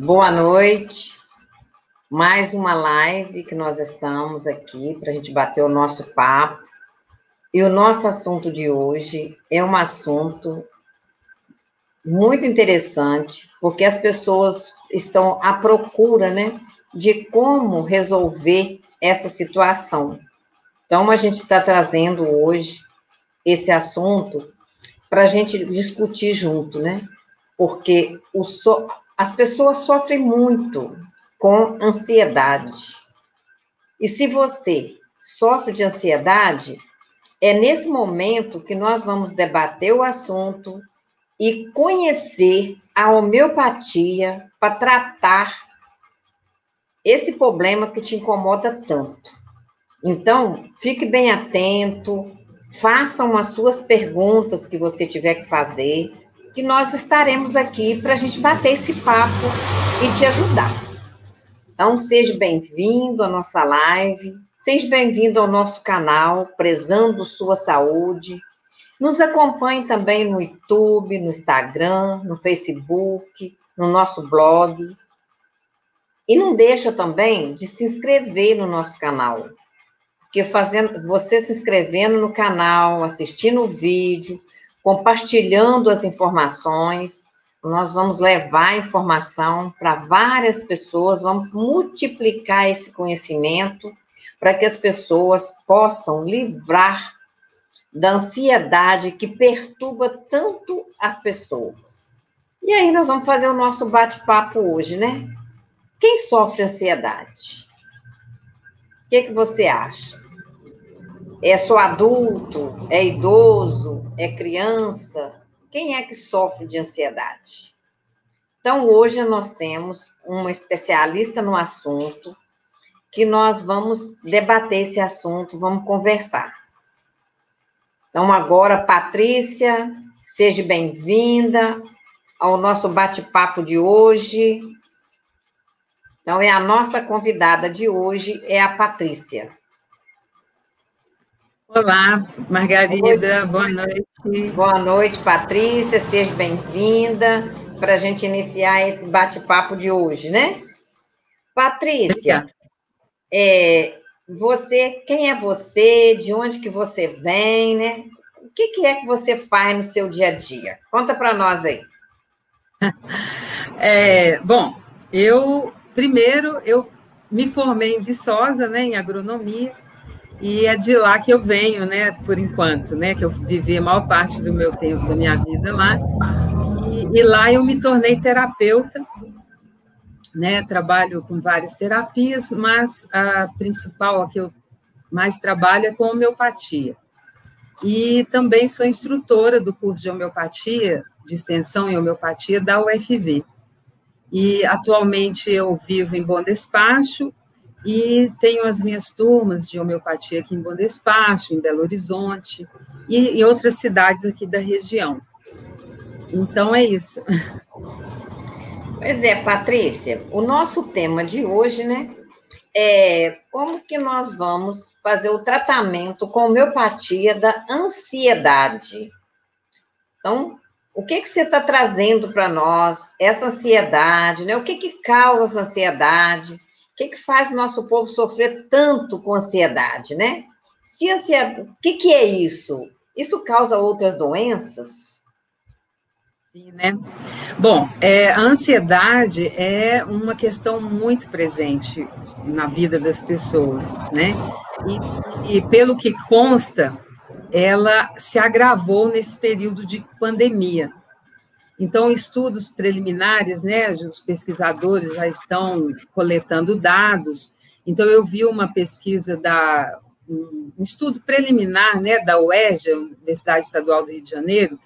Boa noite. Mais uma live que nós estamos aqui para a gente bater o nosso papo. E o nosso assunto de hoje é um assunto muito interessante, porque as pessoas estão à procura, né, de como resolver essa situação. Então, a gente está trazendo hoje esse assunto para a gente discutir junto, né? Porque o so... as pessoas sofrem muito com ansiedade. E se você sofre de ansiedade, é nesse momento que nós vamos debater o assunto e conhecer a homeopatia para tratar esse problema que te incomoda tanto. Então, fique bem atento, façam as suas perguntas que você tiver que fazer, que nós estaremos aqui para a gente bater esse papo e te ajudar. Então, seja bem-vindo à nossa live, seja bem-vindo ao nosso canal, Prezando Sua Saúde. Nos acompanhe também no YouTube, no Instagram, no Facebook, no nosso blog. E não deixa também de se inscrever no nosso canal, porque fazendo, você se inscrevendo no canal, assistindo o vídeo, compartilhando as informações, nós vamos levar a informação para várias pessoas, vamos multiplicar esse conhecimento para que as pessoas possam livrar da ansiedade que perturba tanto as pessoas. E aí nós vamos fazer o nosso bate-papo hoje, né? Quem sofre ansiedade? O que, que você acha? É só adulto? É idoso? É criança? Quem é que sofre de ansiedade? Então, hoje nós temos uma especialista no assunto, que nós vamos debater esse assunto, vamos conversar. Então, agora, Patrícia, seja bem-vinda ao nosso bate-papo de hoje. Então, é a nossa convidada de hoje, é a Patrícia. Olá, Margarida, boa noite. Boa noite, Patrícia, seja bem-vinda para a gente iniciar esse bate-papo de hoje, né? Patrícia, é, você, quem é você, de onde que você vem, né? O que, que é que você faz no seu dia a dia? Conta para nós aí. É, bom, eu Primeiro, eu me formei em Viçosa, né, em agronomia, e é de lá que eu venho, né, por enquanto, né, que eu vivi a maior parte do meu tempo, da minha vida lá. E, e lá eu me tornei terapeuta, né, trabalho com várias terapias, mas a principal, a que eu mais trabalho é com homeopatia. E também sou instrutora do curso de homeopatia, de extensão em homeopatia da UFV. E atualmente eu vivo em Bom Despacho e tenho as minhas turmas de homeopatia aqui em Bom Despacho, em Belo Horizonte e em outras cidades aqui da região. Então é isso. Pois é, Patrícia, o nosso tema de hoje, né, é como que nós vamos fazer o tratamento com homeopatia da ansiedade. Então, o que, que você está trazendo para nós, essa ansiedade, né? O que, que causa essa ansiedade? Que, que faz o nosso povo sofrer tanto com ansiedade, né? Se ansiedade, o que, que é isso? Isso causa outras doenças? Sim, né? Bom, é, a ansiedade é uma questão muito presente na vida das pessoas, né? E, e pelo que consta, ela se agravou nesse período de pandemia. Então, estudos preliminares, né, os pesquisadores já estão coletando dados. Então, eu vi uma pesquisa da um estudo preliminar, né, da UERJ, Universidade Estadual do Rio de Janeiro,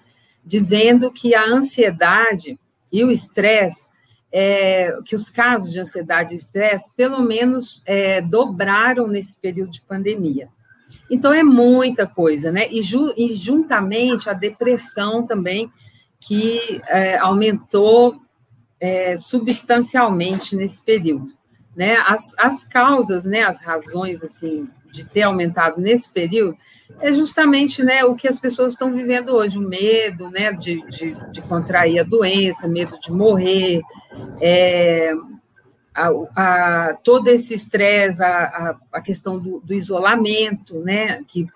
dizendo que a ansiedade e o estresse, é, que os casos de ansiedade e estresse, pelo menos, é, dobraram nesse período de pandemia. Então, é muita coisa, né? E, ju, e juntamente a depressão também, que é, aumentou é, substancialmente nesse período. Né? As, as causas, né, as razões assim de ter aumentado nesse período é justamente né, o que as pessoas estão vivendo hoje, o medo né, de, de, de contrair a doença, medo de morrer, é, a, a, todo esse estresse, a, a, questão do, do, isolamento, né, que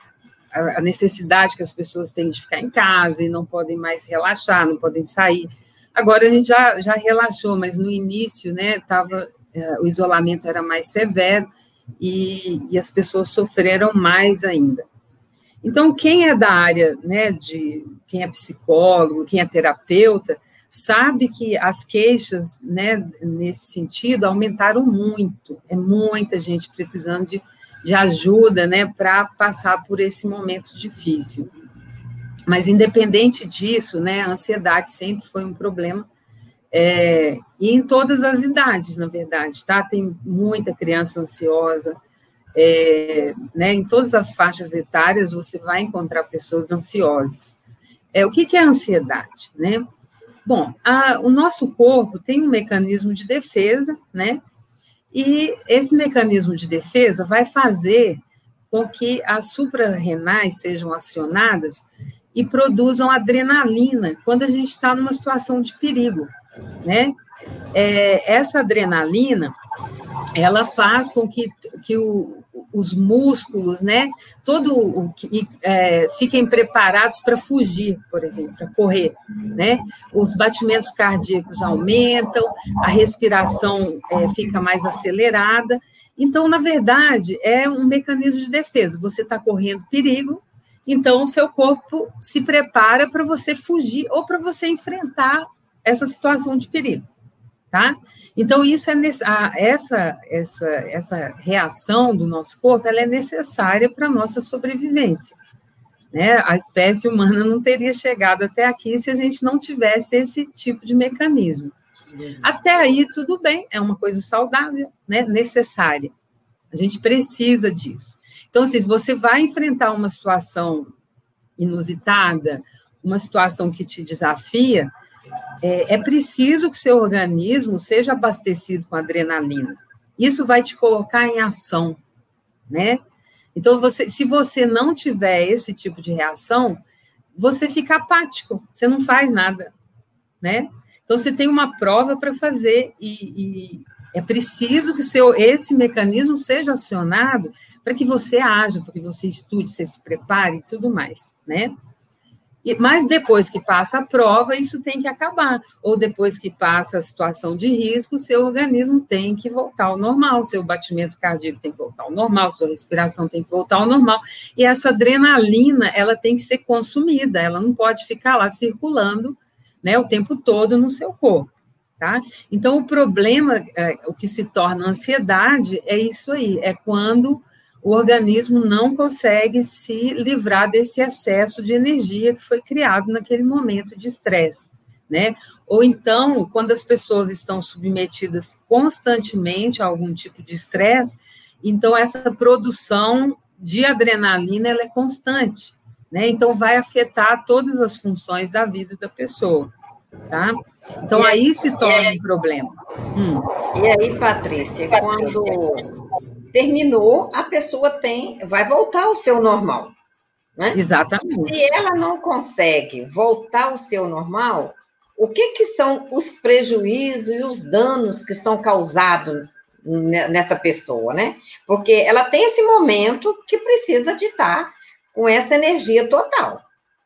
a, necessidade que as pessoas têm de ficar em casa e não podem mais relaxar, não podem sair. Agora a gente já, já relaxou, mas no início, né, tava, é, o isolamento era mais severo, e, e as pessoas sofreram mais ainda. Então, quem é da área, né, de quem é psicólogo, quem é terapeuta, sabe que as queixas, né, nesse sentido, aumentaram muito. É muita gente precisando de, de ajuda, né, para passar por esse momento difícil. Mas, independente disso, né, a ansiedade sempre foi um problema é, e em todas as idades, na verdade, tá? Tem muita criança ansiosa, é, né? Em todas as faixas etárias você vai encontrar pessoas ansiosas. É, o que, que é ansiedade, né? Bom, a, o nosso corpo tem um mecanismo de defesa, né? E esse mecanismo de defesa vai fazer com que as suprarrenais sejam acionadas e produzam adrenalina quando a gente está numa situação de perigo né? É, essa adrenalina, ela faz com que, que o, os músculos, né, todo o que é, fiquem preparados para fugir, por exemplo, para correr, né? Os batimentos cardíacos aumentam, a respiração é, fica mais acelerada. Então, na verdade, é um mecanismo de defesa. Você está correndo perigo, então o seu corpo se prepara para você fugir ou para você enfrentar essa situação de perigo, tá? Então, isso é essa, essa, essa reação do nosso corpo ela é necessária para a nossa sobrevivência. Né? A espécie humana não teria chegado até aqui se a gente não tivesse esse tipo de mecanismo. Até aí, tudo bem, é uma coisa saudável, né? necessária. A gente precisa disso. Então, assim, se você vai enfrentar uma situação inusitada, uma situação que te desafia, é, é preciso que seu organismo seja abastecido com adrenalina. Isso vai te colocar em ação, né? Então, você, se você não tiver esse tipo de reação, você fica apático, você não faz nada, né? Então, você tem uma prova para fazer e, e, é preciso que seu, esse mecanismo seja acionado para que você haja, para que você estude, você se prepare e tudo mais, né? Mas depois que passa a prova, isso tem que acabar. Ou depois que passa a situação de risco, seu organismo tem que voltar ao normal, seu batimento cardíaco tem que voltar ao normal, sua respiração tem que voltar ao normal. E essa adrenalina, ela tem que ser consumida, ela não pode ficar lá circulando né, o tempo todo no seu corpo. Tá? Então, o problema, é, o que se torna ansiedade, é isso aí, é quando o organismo não consegue se livrar desse excesso de energia que foi criado naquele momento de estresse, né? Ou então, quando as pessoas estão submetidas constantemente a algum tipo de estresse, então essa produção de adrenalina ela é constante, né? Então vai afetar todas as funções da vida da pessoa, tá? Então aí se torna um problema. Hum. E aí, Patrícia, quando terminou, a pessoa tem, vai voltar ao seu normal. Né? Exatamente. Se ela não consegue voltar ao seu normal, o que, que são os prejuízos e os danos que são causados nessa pessoa, né? Porque ela tem esse momento que precisa de estar com essa energia total.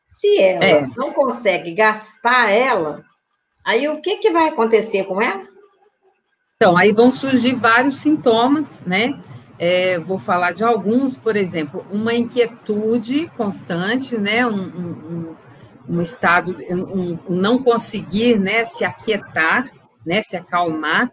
Se ela é. não consegue gastar ela, aí o que, que vai acontecer com ela? Então, aí vão surgir vários sintomas, né? É, vou falar de alguns, por exemplo, uma inquietude constante, né, um, um, um estado, um, um, não conseguir, né, se aquietar, né, se acalmar,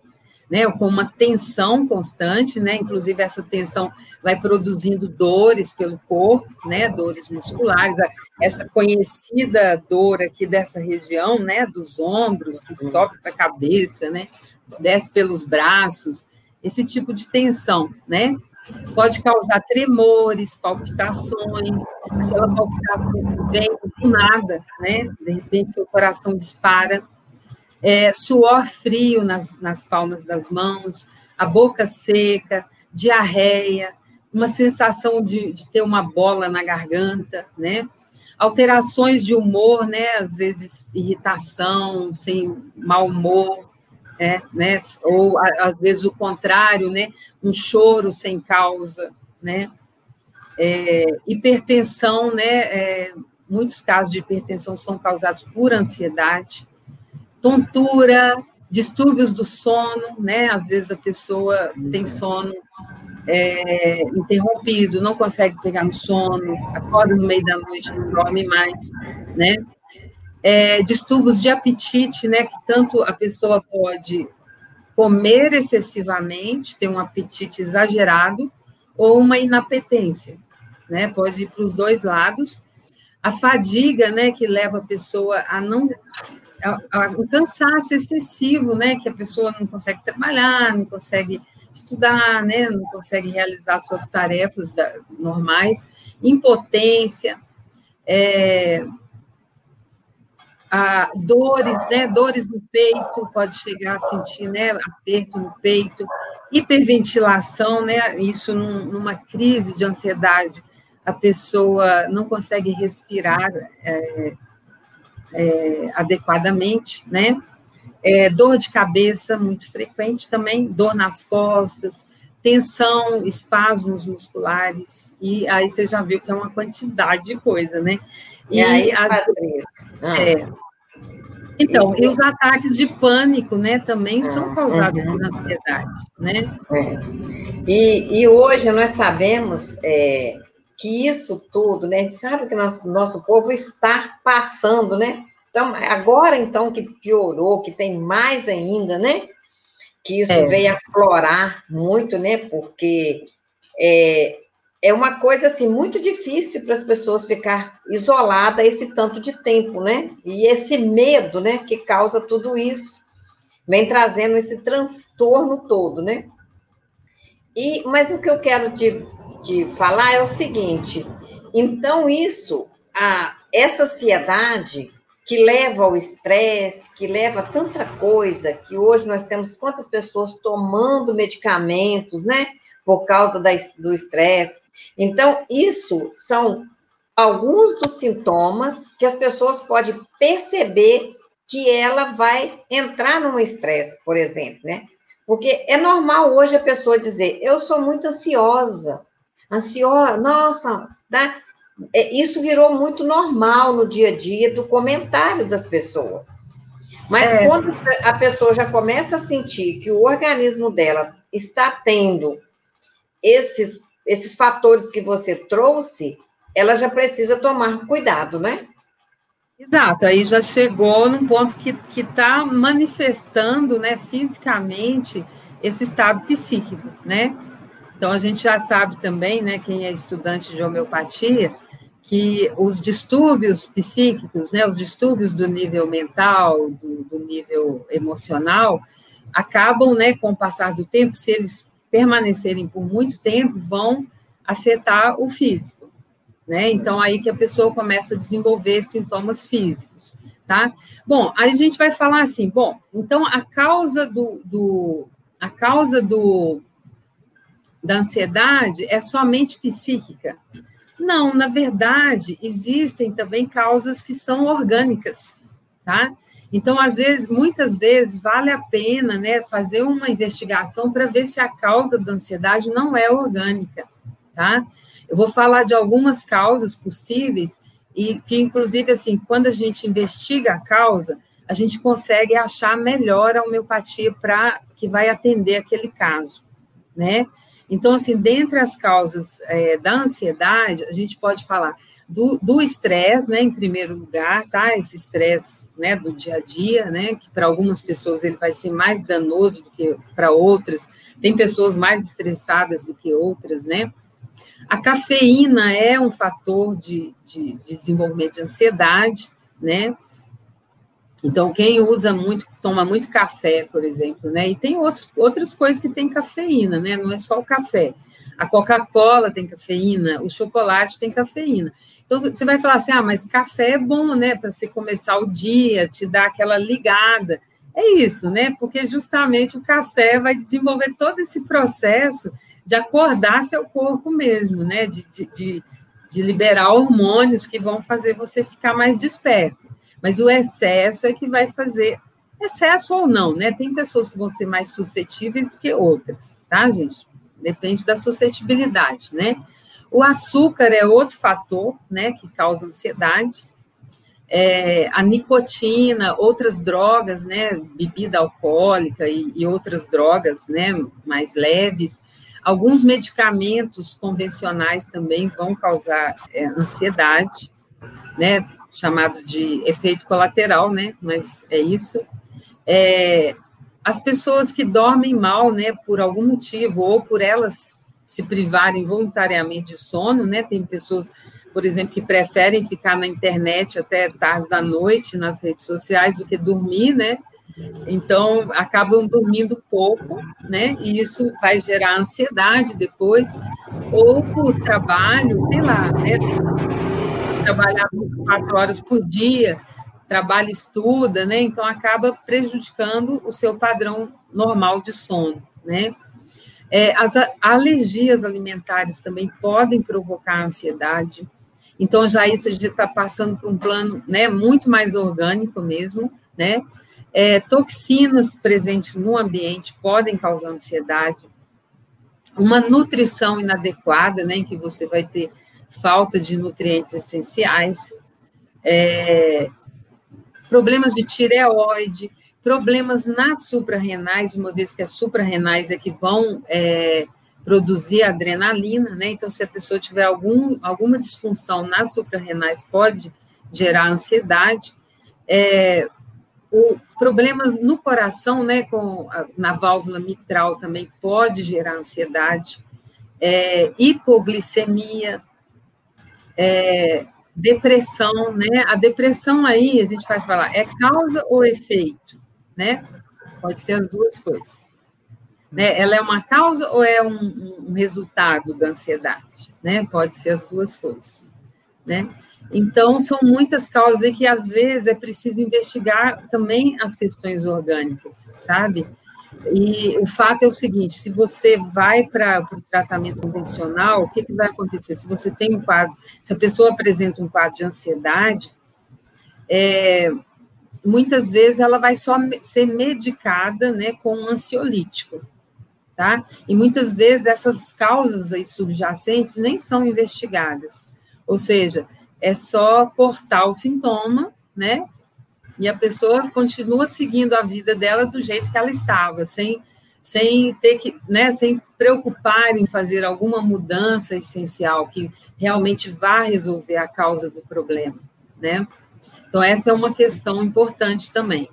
né, com uma tensão constante, né, inclusive essa tensão vai produzindo dores pelo corpo, né, dores musculares, essa conhecida dor aqui dessa região, né, dos ombros, que uhum. sobe para a cabeça, né, desce pelos braços, esse tipo de tensão, né? Pode causar tremores, palpitações, aquela palpitação que vem do nada, né? De repente seu coração dispara, é, suor frio nas, nas palmas das mãos, a boca seca, diarreia, uma sensação de, de ter uma bola na garganta, né? Alterações de humor, né? Às vezes irritação, sem mau humor, é, né? Ou às vezes o contrário, né? Um choro sem causa, né? É, hipertensão, né? É, muitos casos de hipertensão são causados por ansiedade, tontura, distúrbios do sono, né? Às vezes a pessoa tem sono é, interrompido, não consegue pegar no sono, acorda no meio da noite, não dorme mais, né? É, distúrbios de apetite, né? Que tanto a pessoa pode comer excessivamente, ter um apetite exagerado, ou uma inapetência, né? Pode ir para os dois lados. A fadiga, né? Que leva a pessoa a não um cansaço excessivo, né? Que a pessoa não consegue trabalhar, não consegue estudar, né? Não consegue realizar suas tarefas da, normais, impotência, é, a, dores, né? Dores no peito, pode chegar a sentir, né? Aperto no peito, hiperventilação, né? Isso num, numa crise de ansiedade, a pessoa não consegue respirar. É, é, adequadamente, né? É, dor de cabeça muito frequente também, dor nas costas, tensão, espasmos musculares, e aí você já viu que é uma quantidade de coisa, né? E, e aí, as, ah. é, então, e, e, os ataques de pânico, né, também são ah, causados uhum. por ansiedade, né? É. E, e hoje nós sabemos é, que isso tudo, né? A gente sabe que nosso, nosso povo está passando, né? Então, agora então que piorou, que tem mais ainda, né? Que isso é. veio aflorar muito, né? Porque é, é uma coisa assim muito difícil para as pessoas ficar isoladas esse tanto de tempo, né? E esse medo, né, que causa tudo isso, vem trazendo esse transtorno todo, né? E, mas o que eu quero te, te falar é o seguinte: então, isso, a, essa ansiedade que leva ao estresse, que leva a tanta coisa, que hoje nós temos quantas pessoas tomando medicamentos, né? Por causa da, do estresse. Então, isso são alguns dos sintomas que as pessoas podem perceber que ela vai entrar num estresse, por exemplo, né? Porque é normal hoje a pessoa dizer, eu sou muito ansiosa, ansiosa, nossa, né? É, isso virou muito normal no dia a dia do comentário das pessoas. Mas é. quando a pessoa já começa a sentir que o organismo dela está tendo esses, esses fatores que você trouxe, ela já precisa tomar cuidado, né? Exato, aí já chegou num ponto que está manifestando, né, fisicamente, esse estado psíquico, né? Então, a gente já sabe também, né, quem é estudante de homeopatia, que os distúrbios psíquicos, né, os distúrbios do nível mental, do, do nível emocional, acabam, né, com o passar do tempo, se eles permanecerem por muito tempo, vão afetar o físico né? Então, aí que a pessoa começa a desenvolver sintomas físicos, tá? Bom, aí a gente vai falar assim, bom, então a causa do, do a causa do, da ansiedade é somente psíquica? Não, na verdade, existem também causas que são orgânicas, tá? Então, às vezes, muitas vezes, vale a pena né, fazer uma investigação para ver se a causa da ansiedade não é orgânica, tá? Eu vou falar de algumas causas possíveis e que, inclusive, assim, quando a gente investiga a causa, a gente consegue achar melhor a homeopatia para que vai atender aquele caso, né? Então, assim, dentre as causas é, da ansiedade, a gente pode falar do estresse, né, em primeiro lugar, tá? Esse estresse, né, do dia a dia, né, que para algumas pessoas ele vai ser mais danoso do que para outras. Tem pessoas mais estressadas do que outras, né? A cafeína é um fator de, de, de desenvolvimento de ansiedade, né? Então, quem usa muito, toma muito café, por exemplo, né? E tem outros, outras coisas que tem cafeína, né? Não é só o café. A Coca-Cola tem cafeína, o chocolate tem cafeína. Então, você vai falar assim, ah, mas café é bom, né? Para você começar o dia, te dar aquela ligada. É isso, né? Porque justamente o café vai desenvolver todo esse processo de acordar seu corpo mesmo, né? De, de, de, liberar hormônios que vão fazer você ficar mais desperto. Mas o excesso é que vai fazer excesso ou não, né? Tem pessoas que vão ser mais suscetíveis do que outras, tá, gente? Depende da suscetibilidade, né? O açúcar é outro fator, né, que causa ansiedade. É, a nicotina, outras drogas, né, bebida alcoólica e, e outras drogas, né, mais leves. Alguns medicamentos convencionais também vão causar é, ansiedade, né, chamado de efeito colateral, né, mas é isso. É, as pessoas que dormem mal, né, por algum motivo, ou por elas se privarem voluntariamente de sono, né, tem pessoas, por exemplo, que preferem ficar na internet até tarde da noite, nas redes sociais, do que dormir, né, então acabam dormindo pouco, né, e isso vai gerar ansiedade depois, ou por trabalho, sei lá, né, trabalhar quatro horas por dia, trabalha, estuda, né? Então acaba prejudicando o seu padrão normal de sono, né? É, as alergias alimentares também podem provocar ansiedade. Então já isso a gente está passando por um plano, né, muito mais orgânico mesmo, né? É, toxinas presentes no ambiente podem causar ansiedade. Uma nutrição inadequada, né, em que você vai ter falta de nutrientes essenciais, é, problemas de tireoide, problemas nas suprarrenais, uma vez que as suprarrenais é que vão é, produzir adrenalina, né? Então, se a pessoa tiver algum, alguma disfunção nas suprarrenais, pode gerar ansiedade. É, o problema no coração, né, com na válvula mitral também pode gerar ansiedade. É, hipoglicemia, é, depressão, né? A depressão aí, a gente vai falar, é causa ou efeito, né? Pode ser as duas coisas. Né? Ela é uma causa ou é um, um resultado da ansiedade, né? Pode ser as duas coisas, né? Então, são muitas causas e que, às vezes, é preciso investigar também as questões orgânicas, sabe? E o fato é o seguinte: se você vai para o tratamento convencional, o que, que vai acontecer? Se você tem um quadro, se a pessoa apresenta um quadro de ansiedade, é, muitas vezes ela vai só ser medicada né, com um ansiolítico, tá? E muitas vezes essas causas aí subjacentes nem são investigadas. Ou seja, é só cortar o sintoma, né? E a pessoa continua seguindo a vida dela do jeito que ela estava, sem, sem ter que, né, sem preocupar em fazer alguma mudança essencial que realmente vá resolver a causa do problema, né? Então essa é uma questão importante também.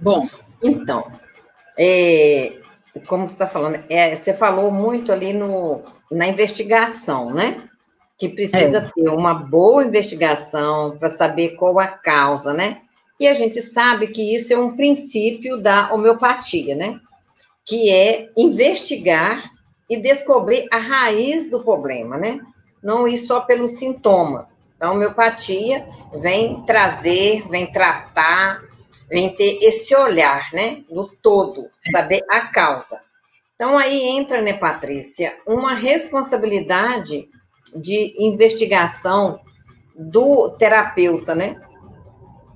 Bom, então, é, como você está falando, é, você falou muito ali no, na investigação, né? que precisa é. ter uma boa investigação para saber qual a causa, né? E a gente sabe que isso é um princípio da homeopatia, né? Que é investigar e descobrir a raiz do problema, né? Não ir só pelo sintoma. A homeopatia vem trazer, vem tratar, vem ter esse olhar, né? Do todo, saber a causa. Então aí entra, né, Patrícia, uma responsabilidade de investigação do terapeuta, né?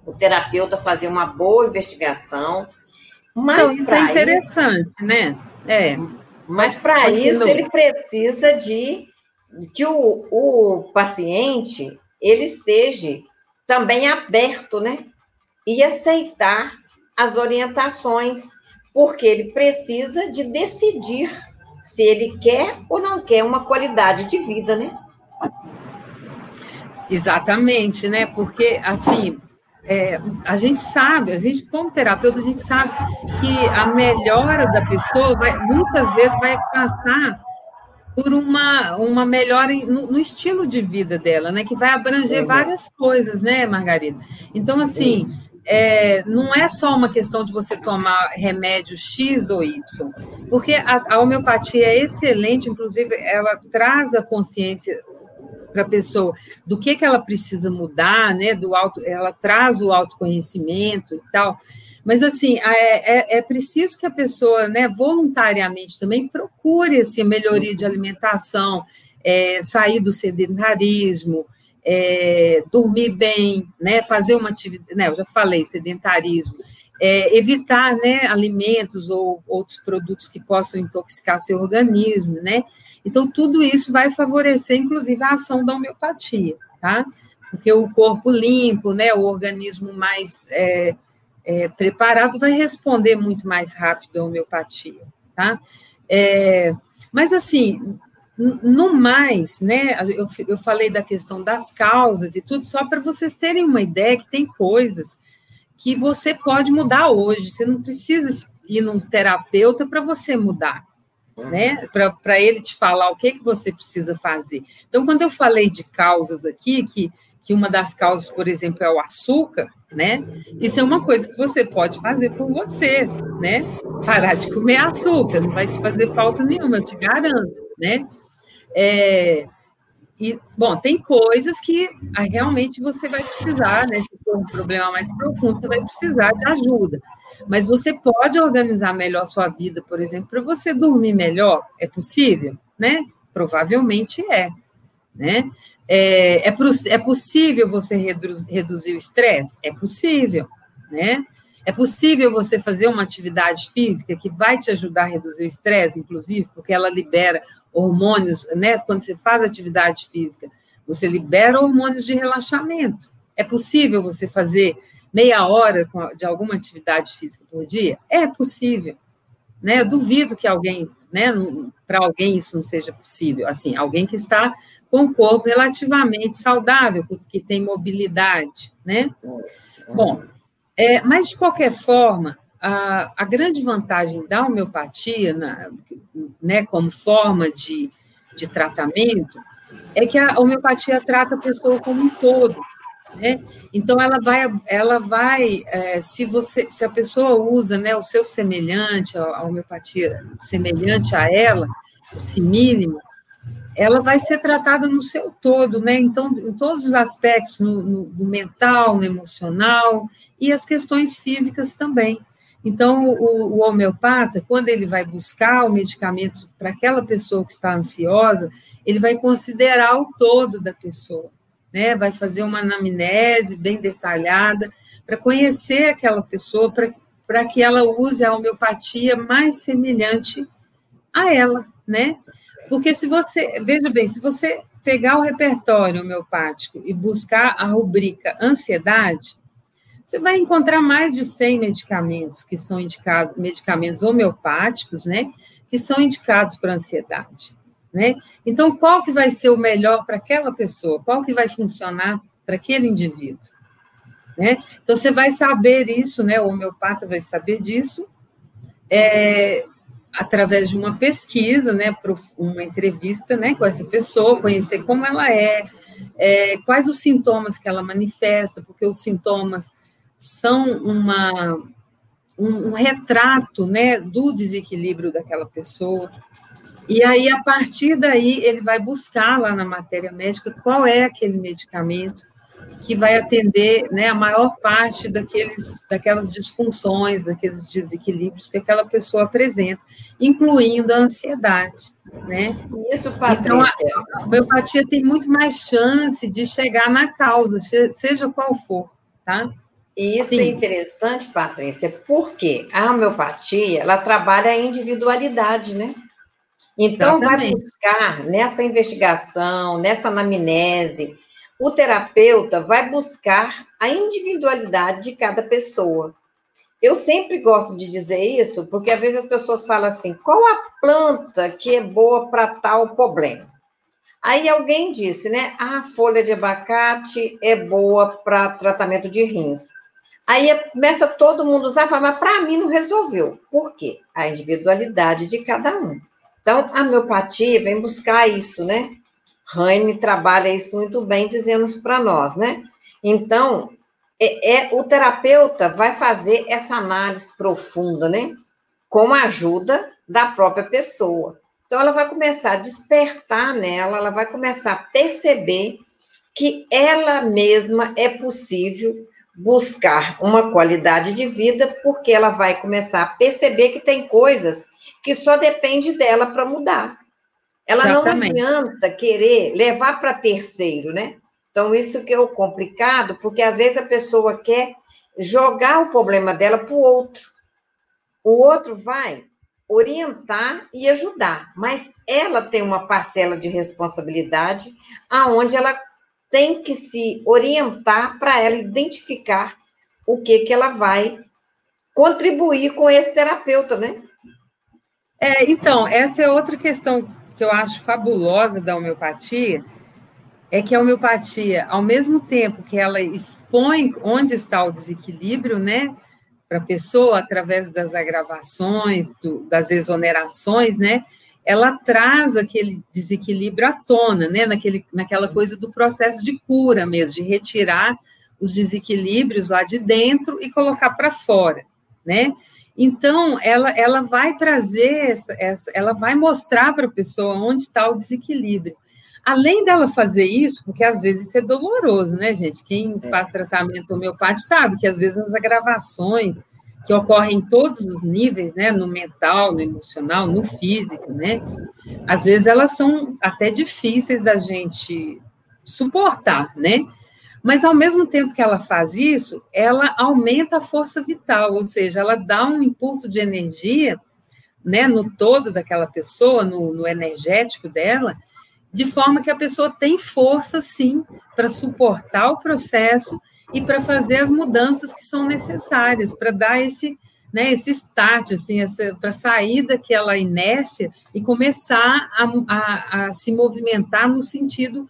O terapeuta fazer uma boa investigação. Mas então, isso é interessante, isso, né? É. Mas para isso ele precisa de que o, o paciente ele esteja também aberto, né? E aceitar as orientações, porque ele precisa de decidir se ele quer ou não quer uma qualidade de vida, né? Exatamente, né? Porque, assim, é, a gente sabe, a gente, como terapeuta, a gente sabe que a melhora da pessoa vai, muitas vezes vai passar por uma, uma melhora no, no estilo de vida dela, né? Que vai abranger uhum. várias coisas, né, Margarida? Então, assim, é, não é só uma questão de você tomar remédio X ou Y, porque a, a homeopatia é excelente, inclusive, ela traz a consciência para a pessoa do que, que ela precisa mudar, né? Do auto, ela traz o autoconhecimento e tal. Mas, assim, é, é, é, preciso que a pessoa, né, voluntariamente também procure, assim, melhoria de alimentação, é, sair do sedentarismo, é, dormir bem, né, fazer uma atividade, né, eu já falei, sedentarismo, é, evitar, né, alimentos ou outros produtos que possam intoxicar seu organismo, né, então tudo isso vai favorecer, inclusive, a ação da homeopatia, tá, porque o corpo limpo, né, o organismo mais é, é, preparado vai responder muito mais rápido à homeopatia, tá, é, mas assim, no mais, né, eu, eu falei da questão das causas e tudo, só para vocês terem uma ideia que tem coisas que você pode mudar hoje, você não precisa ir num terapeuta para você mudar, né, para ele te falar o que, que você precisa fazer. Então, quando eu falei de causas aqui, que, que uma das causas, por exemplo, é o açúcar, né, isso é uma coisa que você pode fazer por você, né, parar de comer açúcar, não vai te fazer falta nenhuma, eu te garanto, né, é, e, bom, tem coisas que ah, realmente você vai precisar, né? Se for um problema mais profundo, você vai precisar de ajuda. Mas você pode organizar melhor sua vida, por exemplo, para você dormir melhor. É possível? Né? Provavelmente é. Né? É, é, é possível você reduzir o estresse? É possível. Né? É possível você fazer uma atividade física que vai te ajudar a reduzir o estresse, inclusive, porque ela libera hormônios, né? Quando você faz atividade física, você libera hormônios de relaxamento. É possível você fazer meia hora de alguma atividade física por dia? É possível. Né? Eu duvido que alguém, né, para alguém isso não seja possível. Assim, alguém que está com um corpo relativamente saudável, que tem mobilidade, né? Bom, é, mas de qualquer forma, a, a grande vantagem da homeopatia, na, né, como forma de, de tratamento, é que a homeopatia trata a pessoa como um todo. Né? Então ela vai, ela vai, é, se você, se a pessoa usa, né, o seu semelhante, a homeopatia semelhante a ela, o simínimo, ela vai ser tratada no seu todo, né? Então, em todos os aspectos, no, no, no mental, no emocional e as questões físicas também. Então, o, o homeopata, quando ele vai buscar o medicamento para aquela pessoa que está ansiosa, ele vai considerar o todo da pessoa, né? Vai fazer uma anamnese bem detalhada para conhecer aquela pessoa, para que ela use a homeopatia mais semelhante a ela, né? Porque se você, veja bem, se você pegar o repertório homeopático e buscar a rubrica ansiedade, você vai encontrar mais de 100 medicamentos que são indicados, medicamentos homeopáticos, né, que são indicados para ansiedade, né? Então, qual que vai ser o melhor para aquela pessoa? Qual que vai funcionar para aquele indivíduo? Né? Então, você vai saber isso, né? O homeopata vai saber disso é, através de uma pesquisa, né? Uma entrevista, né? Com essa pessoa, conhecer como ela é, é quais os sintomas que ela manifesta, porque os sintomas são uma, um, um retrato né, do desequilíbrio daquela pessoa. E aí, a partir daí, ele vai buscar lá na matéria médica qual é aquele medicamento que vai atender né, a maior parte daqueles, daquelas disfunções, daqueles desequilíbrios que aquela pessoa apresenta, incluindo a ansiedade. Né? Isso, Patrícia. Então, a, homeopatia tem muito mais chance de chegar na causa, seja qual for, tá? E isso é Sim. é interessante, Patrícia, porque a homeopatia, ela trabalha a individualidade, né? Então, Exatamente. vai buscar nessa investigação, nessa anamnese, o terapeuta vai buscar a individualidade de cada pessoa. Eu sempre gosto de dizer isso, porque às vezes as pessoas falam assim: qual a planta que é boa para tal problema? Aí alguém disse, né? A folha de abacate é boa para tratamento de rins. Aí começa todo mundo usar, mas para mim não resolveu. Por quê? A individualidade de cada um. Então, a miopatia vem buscar isso, né? Heine trabalha isso muito bem, dizendo para nós, né? Então, é, é, o terapeuta vai fazer essa análise profunda, né? Com a ajuda da própria pessoa. Então, ela vai começar a despertar nela, ela vai começar a perceber que ela mesma é possível buscar uma qualidade de vida, porque ela vai começar a perceber que tem coisas que só depende dela para mudar. Ela Exatamente. não adianta querer levar para terceiro, né? Então, isso que é o complicado, porque às vezes a pessoa quer jogar o problema dela para o outro. O outro vai orientar e ajudar, mas ela tem uma parcela de responsabilidade aonde ela tem que se orientar para ela identificar o que que ela vai contribuir com esse terapeuta, né? É, então, essa é outra questão que eu acho fabulosa da homeopatia, é que a homeopatia, ao mesmo tempo que ela expõe onde está o desequilíbrio, né, para a pessoa, através das agravações, do, das exonerações, né, ela traz aquele desequilíbrio à tona, né, naquele, naquela coisa do processo de cura mesmo, de retirar os desequilíbrios lá de dentro e colocar para fora, né? Então, ela, ela vai trazer, essa, essa, ela vai mostrar para a pessoa onde está o desequilíbrio. Além dela fazer isso, porque às vezes isso é doloroso, né, gente? Quem é. faz tratamento homeopático sabe que às vezes as agravações que ocorrem em todos os níveis, né, no mental, no emocional, no físico, né, às vezes elas são até difíceis da gente suportar, né? Mas ao mesmo tempo que ela faz isso, ela aumenta a força vital, ou seja, ela dá um impulso de energia, né, no todo daquela pessoa, no, no energético dela, de forma que a pessoa tem força, sim, para suportar o processo e para fazer as mudanças que são necessárias, para dar esse, né, esse start, assim, para sair daquela inércia e começar a, a, a se movimentar no sentido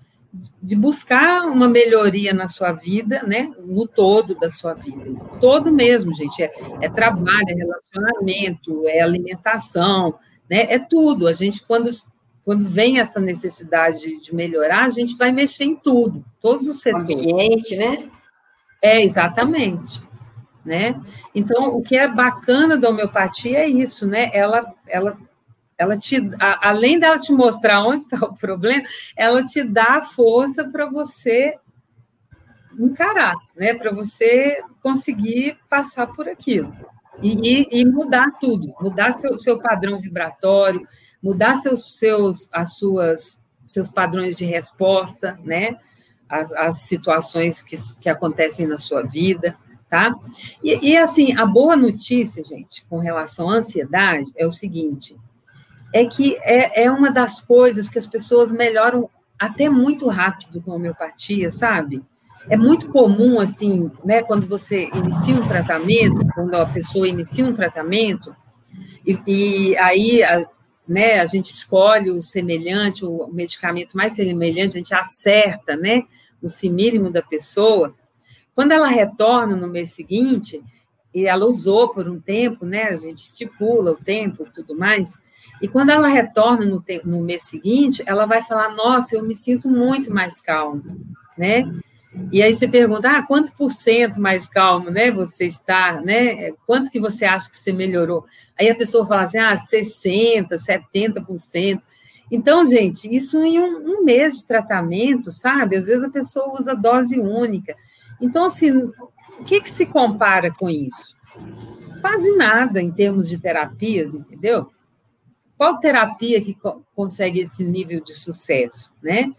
de buscar uma melhoria na sua vida, né, no todo da sua vida, todo mesmo, gente, é, é trabalho, é relacionamento, é alimentação, né, é tudo, a gente, quando quando vem essa necessidade de melhorar, a gente vai mexer em tudo, todos os setores. Ambiente, né? É, exatamente. Né? Então, o que é bacana da homeopatia é isso, né? Ela, ela, ela te, a, além dela te mostrar onde está o problema, ela te dá força para você encarar, né? Para você conseguir passar por aquilo e, e, mudar tudo, mudar seu, seu padrão vibratório, mudar seus, seus, as suas, seus padrões de resposta, né? As, as situações que, que acontecem na sua vida, tá? E, e, assim, a boa notícia, gente, com relação à ansiedade é o seguinte: é que é, é uma das coisas que as pessoas melhoram até muito rápido com a homeopatia, sabe? É muito comum, assim, né, quando você inicia um tratamento, quando a pessoa inicia um tratamento, e, e aí a, né? A gente escolhe o semelhante, o medicamento mais semelhante, a gente acerta, né? O mínimo da pessoa. Quando ela retorna no mês seguinte, e ela usou por um tempo, né? A gente estipula o tempo e tudo mais. E quando ela retorna no, no mês seguinte, ela vai falar: Nossa, eu me sinto muito mais calma, né? E aí você pergunta, ah, quanto por cento mais calmo, né, você está, né, quanto que você acha que você melhorou? Aí a pessoa fala assim, ah, 60%, 70%. Então, gente, isso em um, um mês de tratamento, sabe? Às vezes a pessoa usa dose única. Então, assim, o que, que se compara com isso? Quase nada em termos de terapias, entendeu? Qual terapia que co consegue esse nível de sucesso, né?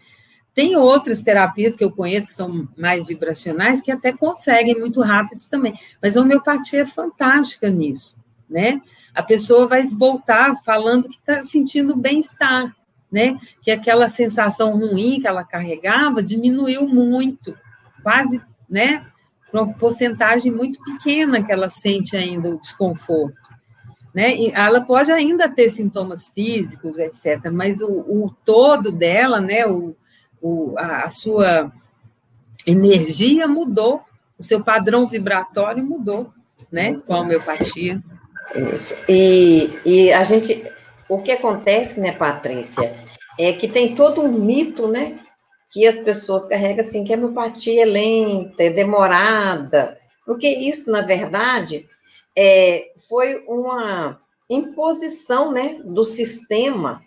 Tem outras terapias que eu conheço que são mais vibracionais que até conseguem muito rápido também, mas a homeopatia é fantástica nisso, né? A pessoa vai voltar falando que está sentindo bem-estar, né? Que aquela sensação ruim que ela carregava diminuiu muito, quase, né? Uma porcentagem muito pequena que ela sente ainda o desconforto. Né? Ela pode ainda ter sintomas físicos, etc., mas o, o todo dela, né, o, o, a, a sua energia mudou, o seu padrão vibratório mudou, né, com a homeopatia. Isso. E, e a gente, o que acontece, né, Patrícia, é que tem todo um mito, né, que as pessoas carregam assim, que a homeopatia é lenta, é demorada, porque isso, na verdade, é, foi uma imposição, né, do sistema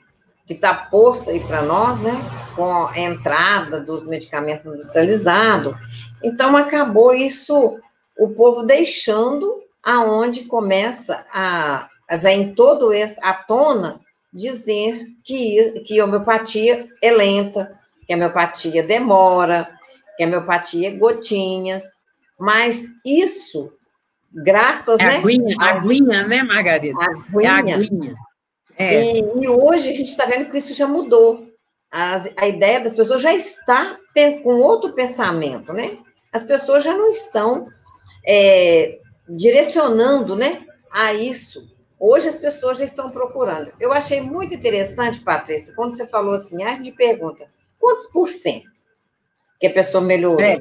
que está posto aí para nós, né, com a entrada dos medicamentos industrializados. Então, acabou isso o povo deixando aonde começa a vem todo esse à tona dizer que, que a homeopatia é lenta, que a homeopatia demora, que a homeopatia é gotinhas, mas isso, graças, é né? Aguinha, aos... aguinha, né, Margarida? Aguinha. É aguinha. É. E, e, hoje a gente está vendo que isso já mudou. As, a ideia das pessoas já está com outro pensamento, né? As pessoas já não estão é, direcionando, né, a isso. Hoje as pessoas já estão procurando. Eu achei muito interessante, Patrícia, quando você falou assim, a gente pergunta, quantos por cento que a pessoa melhorou? É.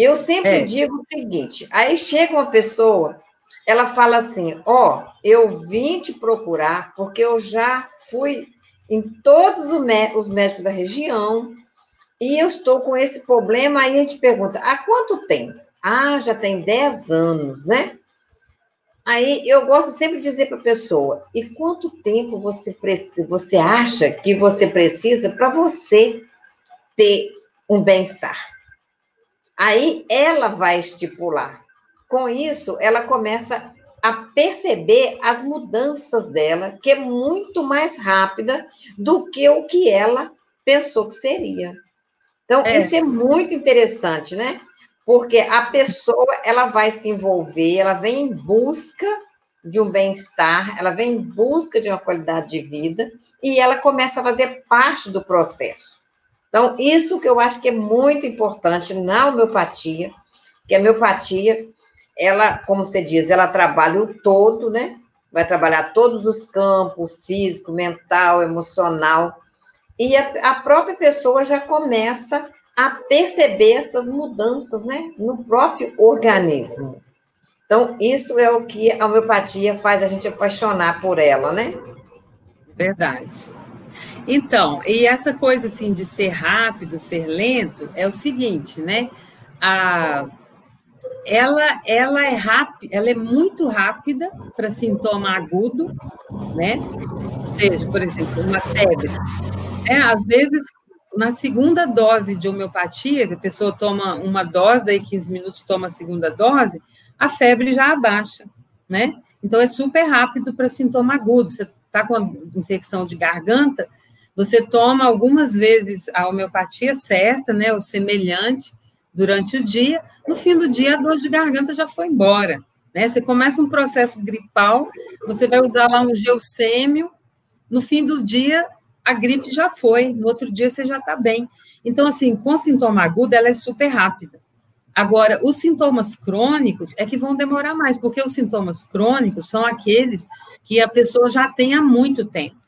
Eu sempre é. digo o seguinte, aí chega uma pessoa, ela fala assim, ó, oh, eu vim te procurar porque eu já fui em todos os médicos da região e eu estou com esse problema, aí a gente pergunta, há quanto tempo? Ah, já tem 10 anos, né? Aí eu gosto sempre de dizer para a pessoa: e quanto tempo você precisa, você acha que você precisa para você ter um bem-estar? Aí ela vai estipular. Com isso, ela começa a perceber as mudanças dela, que é muito mais rápida do que o que ela pensou que seria. Então, é. isso é muito interessante, né? porque a pessoa ela vai se envolver, ela vem em busca de um bem-estar, ela vem em busca de uma qualidade de vida e ela começa a fazer parte do processo. Então, isso que eu acho que é muito importante na homeopatia, que a homeopatia, ela, como você diz, ela trabalha o todo, né? Vai trabalhar todos os campos, físico, mental, emocional, e a, a própria pessoa já começa a perceber essas mudanças né, no próprio organismo. Então, isso é o que a homeopatia faz a gente apaixonar por ela, né? Verdade. Então, e essa coisa assim de ser rápido, ser lento, é o seguinte, né? A, ela, ela é rápida, ela é muito rápida para sintoma agudo, né? Ou seja, por exemplo, uma febre. É, às vezes na segunda dose de homeopatia, a pessoa toma uma dose, daí 15 minutos toma a segunda dose, a febre já abaixa, né? Então é super rápido para sintoma agudo. Você está com infecção de garganta, você toma algumas vezes a homeopatia certa, né, o semelhante, durante o dia, no fim do dia a dor de garganta já foi embora, né? Você começa um processo gripal, você vai usar lá um geossêmio, no fim do dia a gripe já foi, no outro dia você já está bem. Então, assim, com sintoma agudo, ela é super rápida. Agora, os sintomas crônicos é que vão demorar mais, porque os sintomas crônicos são aqueles que a pessoa já tem há muito tempo.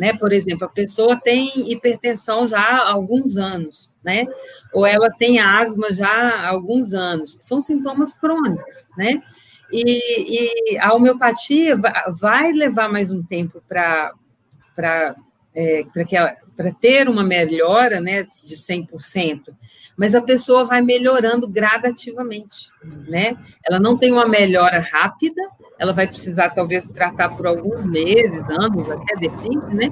Né? Por exemplo, a pessoa tem hipertensão já há alguns anos, né? Ou ela tem asma já há alguns anos. São sintomas crônicos, né? E, e a homeopatia vai levar mais um tempo para é, para ter uma melhora né, de 100%, mas a pessoa vai melhorando gradativamente, né? Ela não tem uma melhora rápida, ela vai precisar talvez tratar por alguns meses, anos, até depende, né?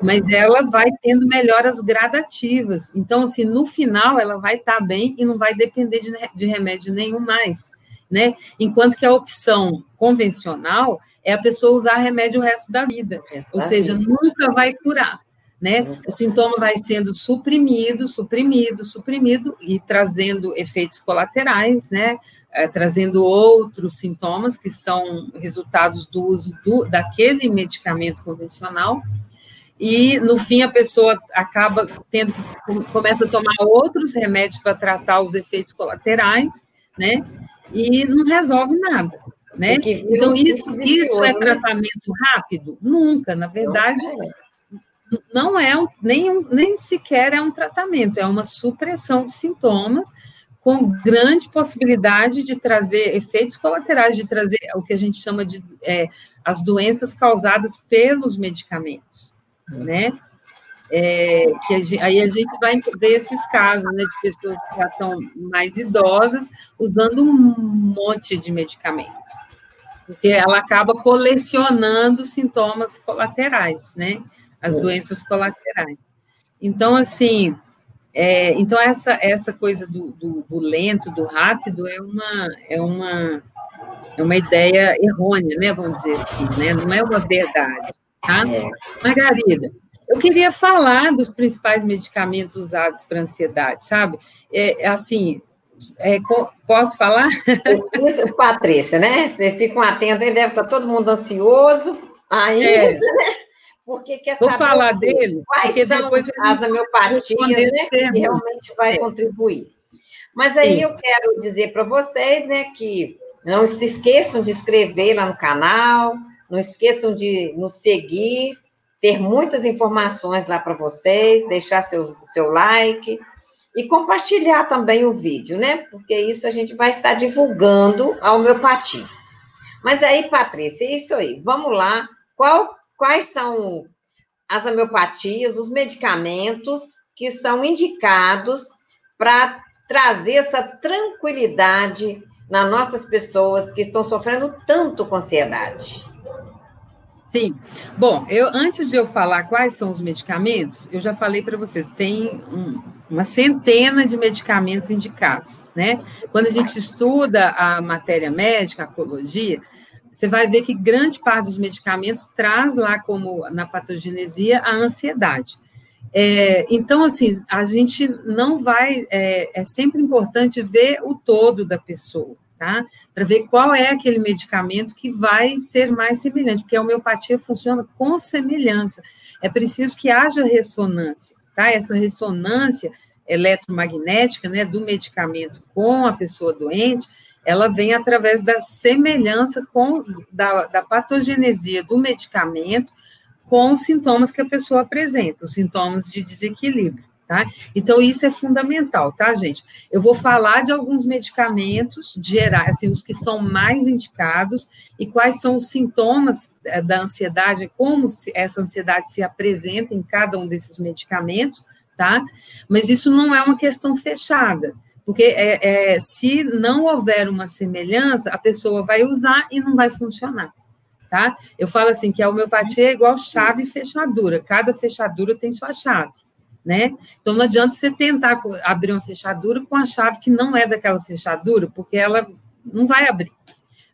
Mas ela vai tendo melhoras gradativas. Então, assim, no final ela vai estar tá bem e não vai depender de, de remédio nenhum mais, né? Enquanto que a opção convencional é a pessoa usar remédio o resto da vida, ou seja, nunca vai curar. Né? O sintoma vai sendo suprimido, suprimido, suprimido e trazendo efeitos colaterais, né? É, trazendo outros sintomas que são resultados do uso do, daquele medicamento convencional. E no fim a pessoa acaba tendo começa a tomar outros remédios para tratar os efeitos colaterais, né? E não resolve nada. Né? Então, isso, isso é né? tratamento rápido? Nunca, na verdade, não é um, nem, um, nem sequer é um tratamento, é uma supressão de sintomas com grande possibilidade de trazer efeitos colaterais, de trazer o que a gente chama de é, as doenças causadas pelos medicamentos, hum. né? É, que a gente, aí a gente vai ver esses casos, né, de pessoas que já estão mais idosas usando um monte de medicamento porque ela acaba colecionando sintomas colaterais, né? As doenças colaterais. Então, assim, É, então, essa, essa coisa do, do, do, lento, do rápido, é uma, é, uma, é uma ideia errônea, né? Vamos dizer assim, né? Não é uma verdade, tá? É. Margarida, eu queria falar dos principais medicamentos usados para ansiedade, sabe? É, assim, é, posso falar? Isso, Patrícia, né? Vocês ficam atentos, deve estar todo mundo ansioso ainda, é. Porque quer Vou saber falar deles, quais são as homeopatias, né? Que realmente vai é. contribuir. Mas aí Sim. eu quero dizer para vocês, né, que não se esqueçam de inscrever lá no canal, não esqueçam de nos seguir, ter muitas informações lá para vocês, deixar seu, seu like e compartilhar também o vídeo, né? Porque isso a gente vai estar divulgando a homeopatia. Mas aí, Patrícia, é isso aí. Vamos lá. Qual, quais são as homeopatias, os medicamentos que são indicados para trazer essa tranquilidade nas nossas pessoas que estão sofrendo tanto com ansiedade? Sim. Bom, eu antes de eu falar quais são os medicamentos, eu já falei para vocês, tem um, uma centena de medicamentos indicados, né? Quando a gente estuda a matéria médica, a ecologia, você vai ver que grande parte dos medicamentos traz lá como na patogenesia a ansiedade. É, então, assim, a gente não vai. É, é sempre importante ver o todo da pessoa tá? Para ver qual é aquele medicamento que vai ser mais semelhante, porque a homeopatia funciona com semelhança. É preciso que haja ressonância, tá? Essa ressonância eletromagnética, né, do medicamento com a pessoa doente, ela vem através da semelhança com da, da patogenesia do medicamento com os sintomas que a pessoa apresenta, os sintomas de desequilíbrio. Tá? Então, isso é fundamental, tá, gente? Eu vou falar de alguns medicamentos gerais, assim, os que são mais indicados e quais são os sintomas eh, da ansiedade, como essa ansiedade se apresenta em cada um desses medicamentos, tá? Mas isso não é uma questão fechada, porque é, é, se não houver uma semelhança, a pessoa vai usar e não vai funcionar. Tá? Eu falo assim que a homeopatia é igual chave e fechadura, cada fechadura tem sua chave né? Então não adianta você tentar abrir uma fechadura com a chave que não é daquela fechadura, porque ela não vai abrir.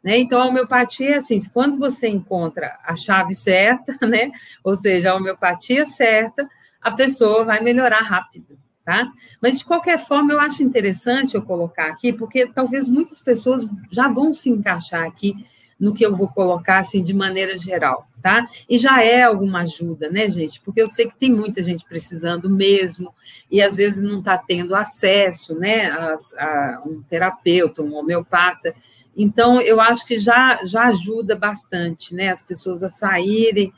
Né? Então, a homeopatia é assim: quando você encontra a chave certa, né? ou seja, a homeopatia certa, a pessoa vai melhorar rápido. Tá? Mas, de qualquer forma, eu acho interessante eu colocar aqui, porque talvez muitas pessoas já vão se encaixar aqui no que eu vou colocar, assim, de maneira geral, tá? E já é alguma ajuda, né, gente? Porque eu sei que tem muita gente precisando mesmo, e às vezes não está tendo acesso, né, a, a, um terapeuta, um homeopata. Então, eu acho que já, já ajuda bastante, né, as pessoas a saírem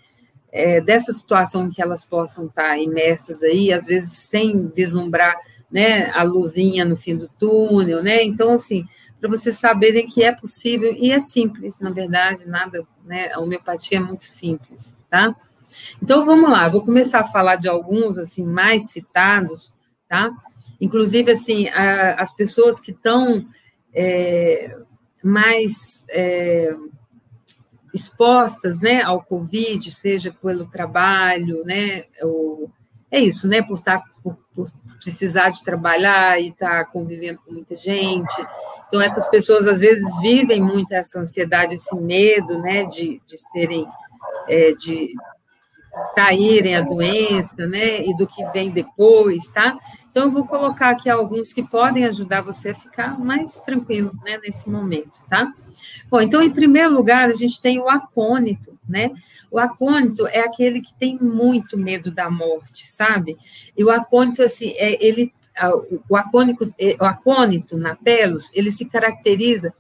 é, dessa situação que elas possam estar imersas aí, às vezes sem vislumbrar, né, a luzinha no fim do túnel, né? Então, assim, para vocês saberem que é possível e é simples, na verdade, nada, né? A homeopatia é muito simples, tá? Então vamos lá, vou começar a falar de alguns assim mais citados, tá? Inclusive assim, a, as pessoas que estão é, mais é, expostas, né, ao Covid, seja pelo trabalho, né, ou, é isso, né, por tá, por, por precisar de trabalhar e estar tá convivendo com muita gente, então, essas pessoas, às vezes, vivem muito essa ansiedade, esse medo, né, de, de serem, é, de caírem a doença, né, e do que vem depois, tá? Então, eu vou colocar aqui alguns que podem ajudar você a ficar mais tranquilo, né, nesse momento, tá? Bom, então, em primeiro lugar, a gente tem o acônito, né? O acônito é aquele que tem muito medo da morte, sabe? E o acônito, assim, é, ele o, acônico, é, o acônito na pelos, ele se caracteriza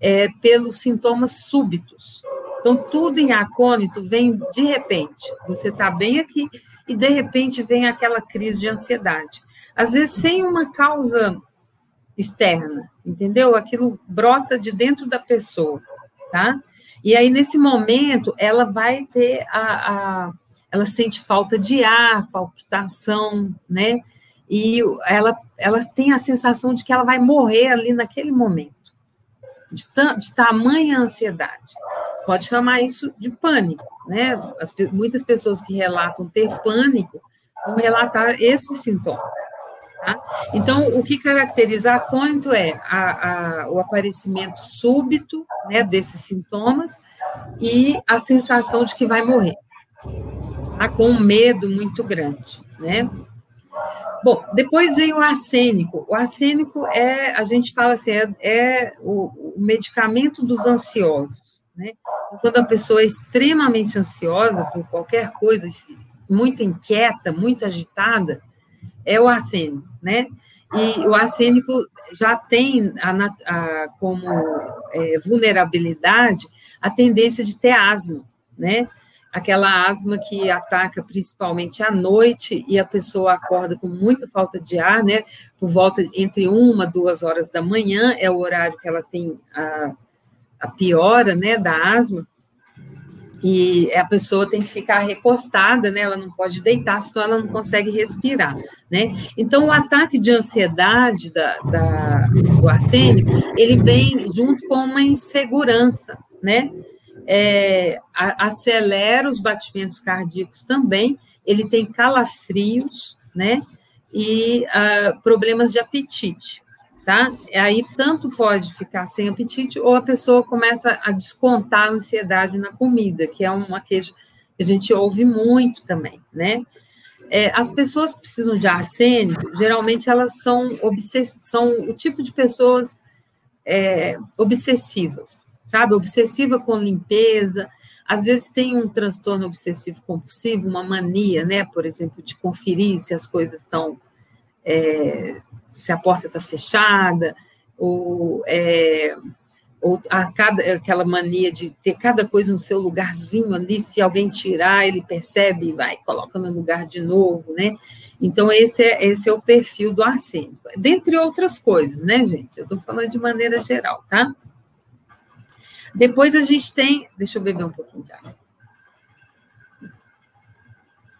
é, pelos sintomas súbitos. Então, tudo em acônito vem de repente. Você está bem aqui e, de repente, vem aquela crise de ansiedade. Às vezes, sem uma causa externa, entendeu? Aquilo brota de dentro da pessoa, tá? E aí, nesse momento, ela vai ter a, a ela sente falta de ar, palpitação, né? e ela, ela tem a sensação de que ela vai morrer ali naquele momento, de, de tamanha ansiedade. Pode chamar isso de pânico, né? As, muitas pessoas que relatam ter pânico vão relatar esses sintomas. Tá? Então, o que caracteriza a acônito é a, a, o aparecimento súbito né, desses sintomas e a sensação de que vai morrer, tá? com um medo muito grande, né? Bom, depois vem o arsênico. O arsênico é, a gente fala assim, é, é o, o, medicamento dos ansiosos, né? Então, quando a pessoa é extremamente ansiosa por qualquer coisa, muito inquieta, muito agitada, é o arsênico, né? E o arsênico já tem a, a, como é, vulnerabilidade a tendência de ter asma, né? Aquela asma que ataca principalmente à noite e a pessoa acorda com muita falta de ar, né? Por volta entre uma, duas horas da manhã é o horário que ela tem a, a piora, né, da asma e a pessoa tem que ficar recostada, né? Ela não pode deitar, senão ela não consegue respirar, né? Então, o ataque de ansiedade da, da, do arsênico, ele vem junto com uma insegurança, né? É, acelera os batimentos cardíacos também, ele tem calafrios, né? E uh, problemas de apetite tá? Aí tanto pode ficar sem apetite ou a pessoa começa a descontar a ansiedade na comida, que é uma queixa que a gente ouve muito também, né? É, as pessoas que precisam de arsênico, geralmente elas são, obsess são o tipo de pessoas é, obsessivas, sabe? Obsessiva com limpeza, às vezes tem um transtorno obsessivo compulsivo, uma mania, né? Por exemplo, de conferir se as coisas estão é, se a porta está fechada, ou, é, ou cada, aquela mania de ter cada coisa no seu lugarzinho ali, se alguém tirar, ele percebe e vai, coloca no lugar de novo, né? Então, esse é, esse é o perfil do arsênico. Dentre outras coisas, né, gente? Eu estou falando de maneira geral, tá? Depois a gente tem. Deixa eu beber um pouquinho de água.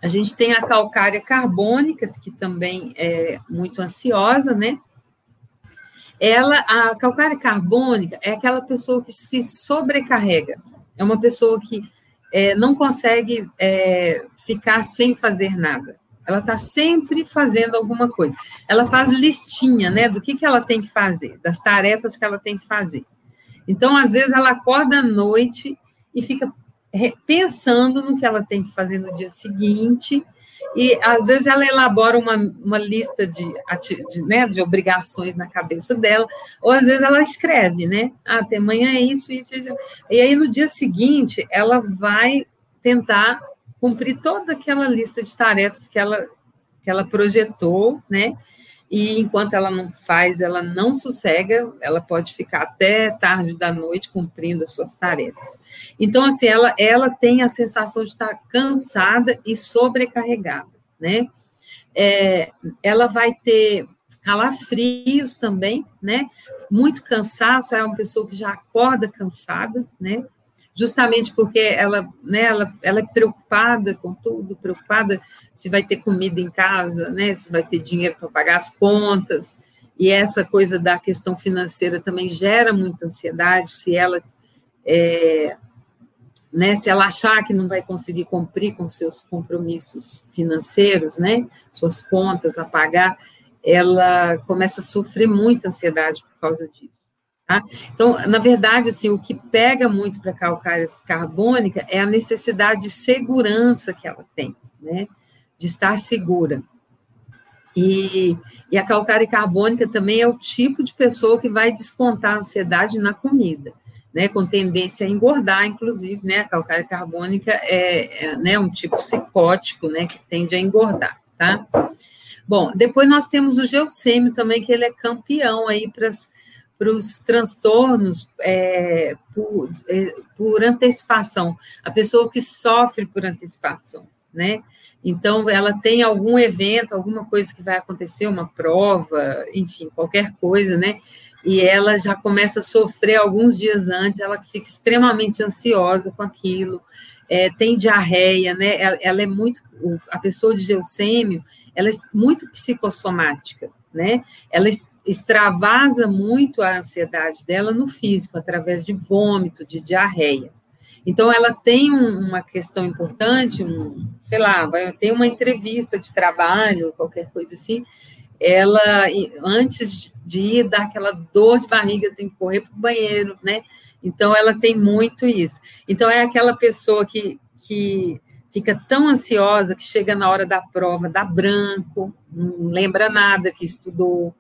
A gente tem a calcária carbônica, que também é muito ansiosa, né? Ela, a calcária carbônica é aquela pessoa que se sobrecarrega. É uma pessoa que é, não consegue é, ficar sem fazer nada. Ela está sempre fazendo alguma coisa. Ela faz listinha, né, do que, que ela tem que fazer, das tarefas que ela tem que fazer. Então, às vezes, ela acorda à noite e fica pensando no que ela tem que fazer no dia seguinte, e às vezes ela elabora uma, uma lista de, de, né, de obrigações na cabeça dela, ou às vezes ela escreve, né? Ah, até amanhã é isso, isso, isso. E aí no dia seguinte ela vai tentar cumprir toda aquela lista de tarefas que ela, que ela projetou, né? E enquanto ela não faz, ela não sossega, ela pode ficar até tarde da noite cumprindo as suas tarefas. Então, assim, ela, ela tem a sensação de estar cansada e sobrecarregada, né? É, ela vai ter calafrios também, né? Muito cansaço, é uma pessoa que já acorda cansada, né? Justamente porque ela, né, ela, ela é preocupada com tudo, preocupada se vai ter comida em casa, né, se vai ter dinheiro para pagar as contas, e essa coisa da questão financeira também gera muita ansiedade, se ela é, né, se ela achar que não vai conseguir cumprir com seus compromissos financeiros, né, suas contas a pagar, ela começa a sofrer muita ansiedade por causa disso. Tá? Então, na verdade, assim, o que pega muito para a calcária carbônica é a necessidade de segurança que ela tem, né? de estar segura. E, e, a calcária carbônica também é o tipo de pessoa que vai descontar a ansiedade na comida, né, com tendência a engordar, inclusive, né, a calcária carbônica é, é né, um tipo psicótico, né, que tende a engordar, tá? Bom, depois nós temos o geossêmio também, que ele é campeão aí para as para os transtornos é, por, é, por antecipação, a pessoa que sofre por antecipação, né? Então, ela tem algum evento, alguma coisa que vai acontecer, uma prova, enfim, qualquer coisa, né? E ela já começa a sofrer alguns dias antes, ela fica extremamente ansiosa com aquilo, é, tem diarreia, né? Ela, ela, é muito, a pessoa de geucêmio, ela é muito psicossomática, né? Ela extravasa muito a ansiedade dela no físico, através de vômito, de diarreia. Então, ela tem um, uma questão importante, um, sei lá, vai ter uma entrevista de trabalho, qualquer coisa assim, ela, antes de ir, dá aquela dor de barriga, tem que correr para o banheiro, né? Então, ela tem muito isso. Então, é aquela pessoa que, que fica tão ansiosa que chega na hora da prova, dá branco, não lembra nada que estudou,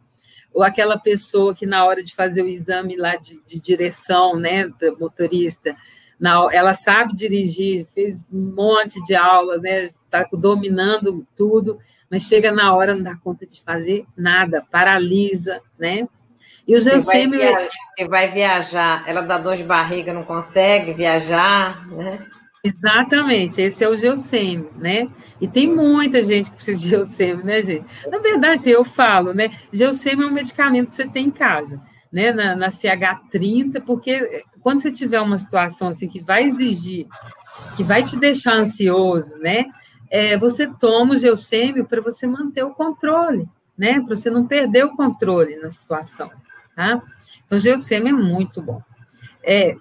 ou aquela pessoa que na hora de fazer o exame lá de, de direção, né, do motorista, na, ela sabe dirigir, fez um monte de aula, né, está dominando tudo, mas chega na hora não dá conta de fazer nada, paralisa, né? E o Gelsêmio... Você, vai você vai viajar, ela dá dor de barriga, não consegue viajar, né? Exatamente, esse é o Gelsêmio, né? E tem muita gente que precisa de Gelsêmio, né, gente? Na verdade, assim, eu falo, né? Gelsêmio é um medicamento que você tem em casa, né? Na, na CH30, porque quando você tiver uma situação assim que vai exigir, que vai te deixar ansioso, né? É, você toma o Gelsêmio para você manter o controle, né? Para você não perder o controle na situação, tá? Então, o Gelsêmio é muito bom. É,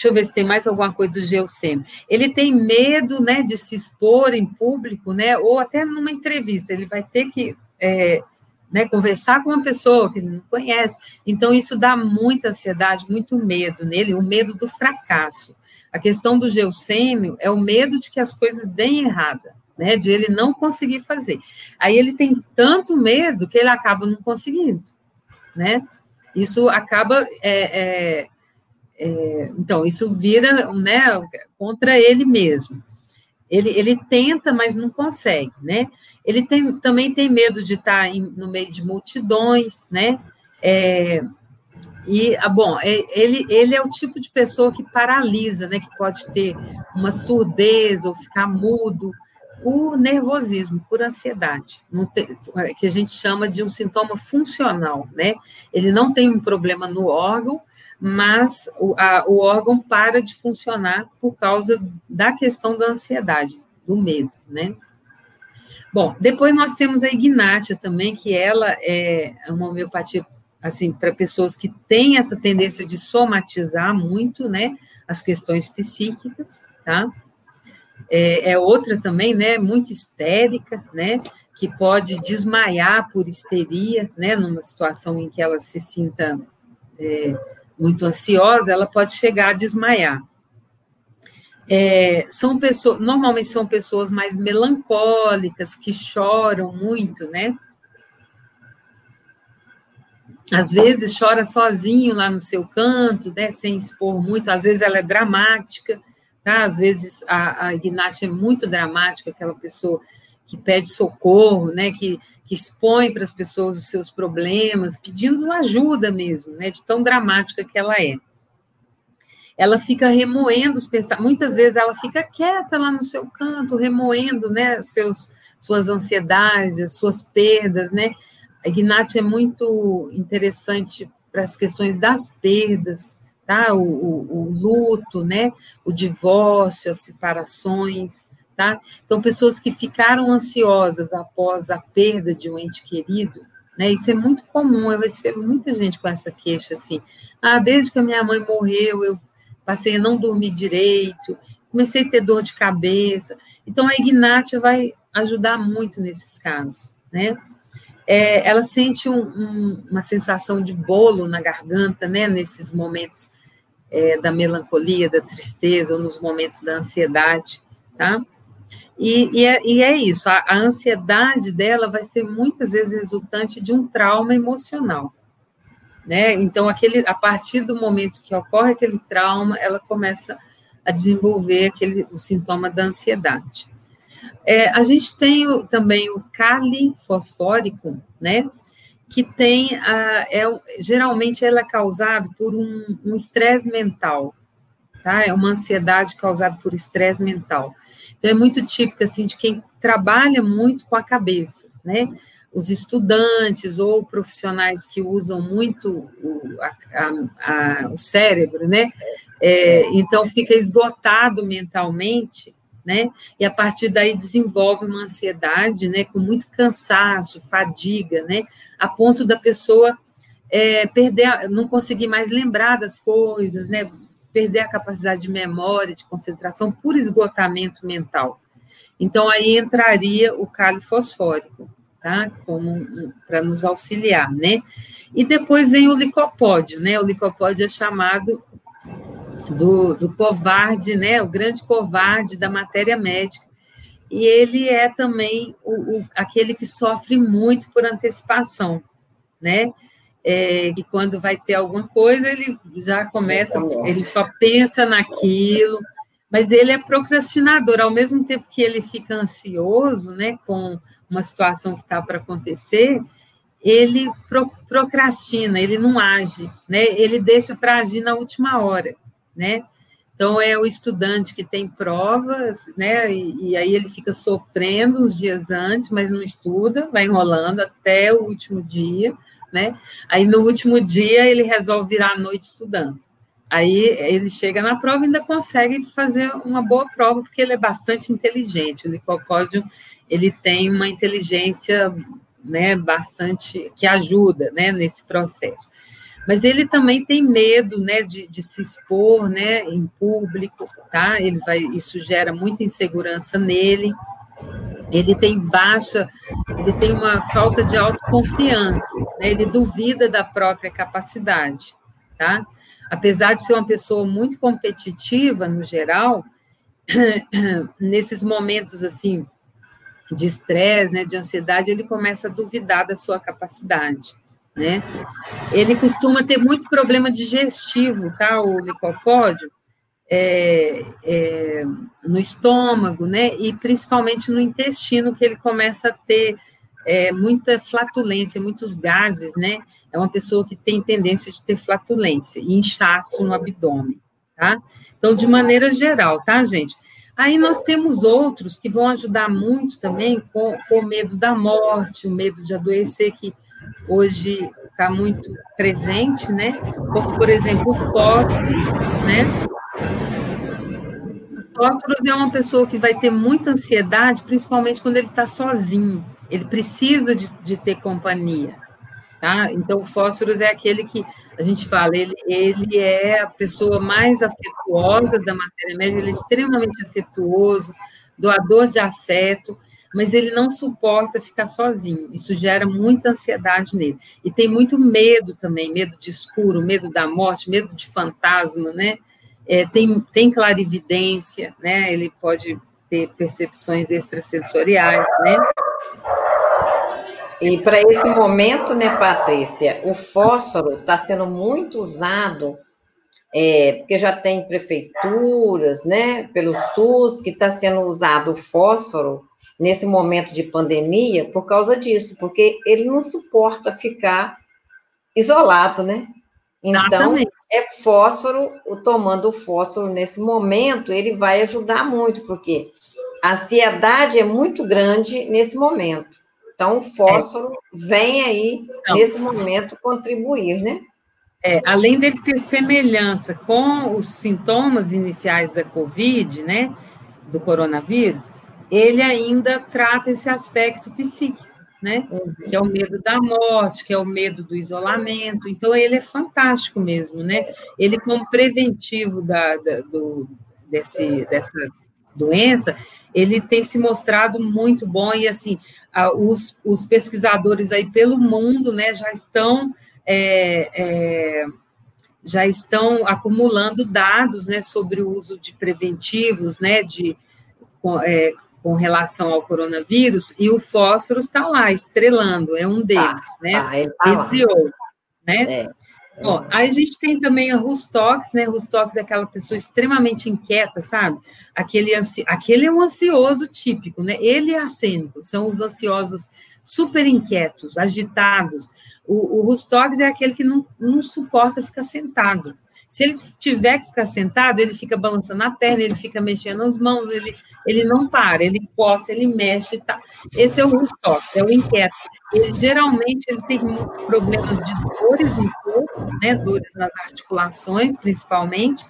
Deixa eu ver se tem mais alguma coisa do Geocêmio. Ele tem medo, né, de se expor em público, né, ou até numa entrevista. Ele vai ter que é, né, conversar com uma pessoa que ele não conhece. Então, isso dá muita ansiedade, muito medo nele, o medo do fracasso. A questão do Geocêmio é o medo de que as coisas deem errada, né, de ele não conseguir fazer. Aí ele tem tanto medo que ele acaba não conseguindo, né? Isso acaba é, é, é, então, isso vira né, contra ele mesmo. Ele, ele tenta, mas não consegue, né? Ele tem, também tem medo de estar em, no meio de multidões, né? É, e, ah, bom, é, ele, ele é o tipo de pessoa que paralisa, né? Que pode ter uma surdez ou ficar mudo por nervosismo, por ansiedade, tem, é, que a gente chama de um sintoma funcional, né? Ele não tem um problema no órgão, mas o, a, o órgão para de funcionar por causa da questão da ansiedade, do medo, né? Bom, depois nós temos a ignátia também, que ela é uma homeopatia, assim, para pessoas que têm essa tendência de somatizar muito, né, as questões psíquicas, tá? É, é outra também, né, muito histérica, né, que pode desmaiar por histeria, né, numa situação em que ela se sinta é, muito ansiosa, ela pode chegar a desmaiar. É, são pessoas, normalmente são pessoas mais melancólicas, que choram muito, né? Às vezes chora sozinho lá no seu canto, né, sem expor muito, às vezes ela é dramática, tá? Às vezes a, a Ignatia é muito dramática, aquela pessoa que pede socorro, né, que, que expõe para as pessoas os seus problemas, pedindo ajuda mesmo, né, de tão dramática que ela é. Ela fica remoendo os pensamentos, muitas vezes ela fica quieta lá no seu canto, remoendo, né, seus, suas ansiedades, as suas perdas, né. A Ignatia é muito interessante para as questões das perdas, tá, o, o, o luto, né, o divórcio, as separações, tá? Então, pessoas que ficaram ansiosas após a perda de um ente querido, né? Isso é muito comum, eu recebo muita gente com essa queixa, assim, ah, desde que a minha mãe morreu, eu passei a não dormir direito, comecei a ter dor de cabeça. Então, a Ignatia vai ajudar muito nesses casos, né? É, ela sente um, um, uma sensação de bolo na garganta, né? Nesses momentos é, da melancolia, da tristeza, ou nos momentos da ansiedade, tá? E, e, é, e é, isso, a, a, ansiedade dela vai ser muitas vezes resultante de um trauma emocional. Né? Então, aquele, a partir do momento que ocorre aquele trauma, ela começa a desenvolver aquele, o sintoma da ansiedade. É, a gente tem o, também o cali fosfórico, né? Que tem, a, é, geralmente, ela é causado por um estresse mental, tá? É uma ansiedade causada por estresse mental. Então, é muito típico, assim, de quem trabalha muito com a cabeça, né? Os estudantes ou profissionais que usam muito o, a, a, o cérebro, né? É, então, fica esgotado mentalmente, né? E a partir daí desenvolve uma ansiedade, né? Com muito cansaço, fadiga, né? A ponto da pessoa é, perder, não conseguir mais lembrar das coisas, né? Perder a capacidade de memória, de concentração por esgotamento mental. Então, aí entraria o cálice fosfórico, tá? Como para nos auxiliar, né? E depois vem o licopódio, né? O licopódio é chamado do, do covarde, né? O grande covarde da matéria médica. E ele é também o, o aquele que sofre muito por antecipação, né? É, que quando vai ter alguma coisa, ele já começa, ele só pensa naquilo, mas ele é procrastinador, ao mesmo tempo que ele fica ansioso, né, com uma situação que está para acontecer, ele pro, procrastina, ele não age, né, ele deixa para agir na última hora, né, então é o estudante que tem provas, né, e, e aí ele fica sofrendo uns dias antes, mas não estuda, vai enrolando até o último dia, né, aí no último dia ele resolve virar a noite estudando, Aí ele chega na prova e ainda consegue fazer uma boa prova, porque ele é bastante inteligente. O licopódio, ele tem uma inteligência né, bastante, que ajuda né, nesse processo. Mas ele também tem medo né, de, de se expor né, em público, tá? Ele vai, isso gera muita insegurança nele. Ele tem baixa, ele tem uma falta de autoconfiança, né? ele duvida da própria capacidade, tá? apesar de ser uma pessoa muito competitiva no geral, nesses momentos assim de estresse, né, de ansiedade, ele começa a duvidar da sua capacidade, né? Ele costuma ter muito problema digestivo, tá? O licopódio, é, é, no estômago, né? E principalmente no intestino, que ele começa a ter é, muita flatulência, muitos gases, né? É uma pessoa que tem tendência de ter flatulência e inchaço no abdômen, tá? Então, de maneira geral, tá, gente? Aí nós temos outros que vão ajudar muito também com, com o medo da morte, o medo de adoecer, que hoje está muito presente, né? Como, por exemplo, o fósforos, né? Fósforos é uma pessoa que vai ter muita ansiedade, principalmente quando ele está sozinho ele precisa de, de ter companhia. Tá? Então, o fósforos é aquele que a gente fala, ele, ele é a pessoa mais afetuosa da matéria média, ele é extremamente afetuoso, doador de afeto, mas ele não suporta ficar sozinho. Isso gera muita ansiedade nele. E tem muito medo também, medo de escuro, medo da morte, medo de fantasma, né? É, tem, tem clarividência, né? Ele pode ter percepções extrasensoriais, né? E para esse momento, né, Patrícia, o fósforo está sendo muito usado, é, porque já tem prefeituras, né, pelo SUS, que está sendo usado o fósforo nesse momento de pandemia por causa disso, porque ele não suporta ficar isolado, né? Então, é fósforo, tomando o fósforo nesse momento, ele vai ajudar muito, porque a ansiedade é muito grande nesse momento. Então, o fósforo é. vem aí, Não. nesse momento, contribuir, né? É, além dele ter semelhança com os sintomas iniciais da Covid, né, do coronavírus, ele ainda trata esse aspecto psíquico, né, uhum. que é o medo da morte, que é o medo do isolamento. Então, ele é fantástico mesmo, né? Ele, como preventivo da, da do, desse, dessa doença, ele tem se mostrado muito bom e assim os, os pesquisadores aí pelo mundo, né, já estão é, é, já estão acumulando dados, né, sobre o uso de preventivos, né, de é, com relação ao coronavírus e o fósforo está lá estrelando, é um deles, ah, né, ah, entre outros, né. É. Bom, aí a gente tem também a Rustox, né? Rustox é aquela pessoa extremamente inquieta, sabe? Aquele, ansi... aquele é um ansioso típico, né? Ele é acênico, são os ansiosos super inquietos, agitados. O, o Rustox é aquele que não, não suporta ficar sentado. Se ele tiver que ficar sentado, ele fica balançando a perna, ele fica mexendo as mãos, ele, ele não para, ele coça, ele mexe e tá. Esse é o Rustock, é o inquieto. Ele, geralmente ele tem problemas de dores no corpo, né, dores nas articulações, principalmente,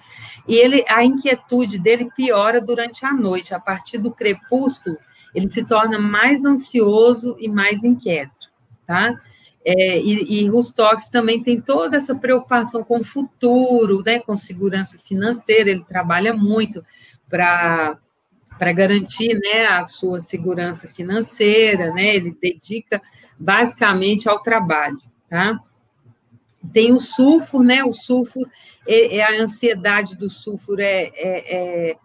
e ele, a inquietude dele piora durante a noite. A partir do crepúsculo, ele se torna mais ansioso e mais inquieto, tá? É, e, e Rustox também tem toda essa preocupação com o futuro, né, com segurança financeira, ele trabalha muito para para garantir né, a sua segurança financeira, né? Ele dedica basicamente ao trabalho, tá? Tem o sulfur, né? O sulfur, é, é a ansiedade do sulfur é, é, é,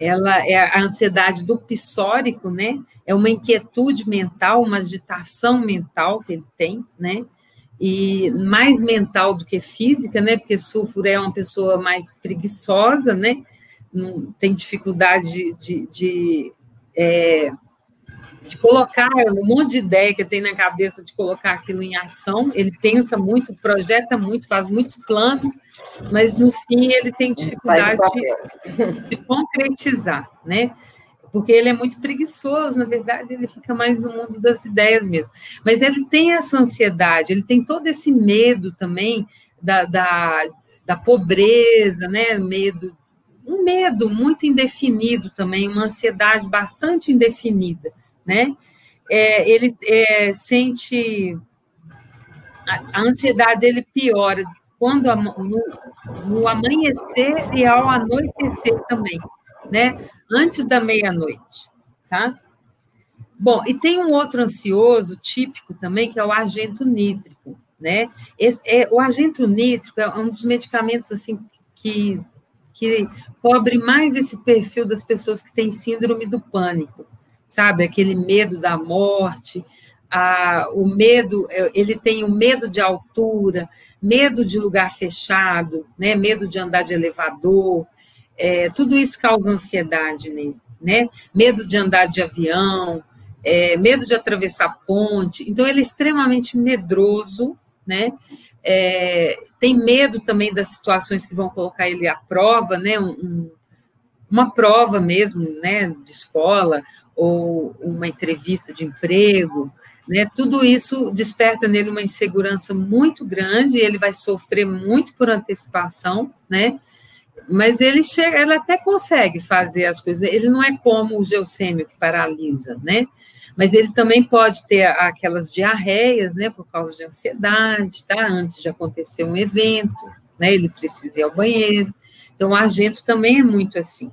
ela é a ansiedade do psórico, né? É uma inquietude mental, uma agitação mental que ele tem, né? E mais mental do que física, né? Porque sulfur é uma pessoa mais preguiçosa, né? Tem dificuldade de, de, de é, de colocar um monte de ideia que tem na cabeça de colocar aquilo em ação. Ele pensa muito, projeta muito, faz muitos planos, mas no fim ele tem dificuldade de, de concretizar, né? Porque ele é muito preguiçoso, na verdade, ele fica mais no mundo das ideias mesmo. Mas ele tem essa ansiedade, ele tem todo esse medo também da, da, da pobreza, né? Medo, um medo muito indefinido também, uma ansiedade bastante indefinida né? É, ele é, sente a, a, ansiedade dele piora quando no, no amanhecer e ao anoitecer também, né? Antes da meia-noite, tá? Bom, e tem um outro ansioso típico também, que é o agento nítrico, né? Esse, é, o agente nítrico é um dos medicamentos, assim, que, que cobre mais esse perfil das pessoas que têm síndrome do pânico, sabe? Aquele medo da morte, a, o medo, é, ele tem o medo de altura, medo de lugar fechado, né? Medo de andar de elevador, é, tudo isso causa ansiedade nele, né? Medo de andar de avião, é, medo de atravessar ponte. Então, ele é extremamente medroso, né? É, tem medo também das situações que vão colocar ele à prova, né? Um, um, uma prova mesmo, né? De escola, ou uma entrevista de emprego, né? Tudo isso desperta nele uma insegurança muito grande, ele vai sofrer muito por antecipação, né? Mas ele chega, ele até consegue fazer as coisas. Ele não é como o geossêmio que paralisa, né? Mas ele também pode ter aquelas diarreias, né, por causa de ansiedade, tá? Antes de acontecer um evento, né? Ele precisa ir ao banheiro. Então, o argento também é muito assim.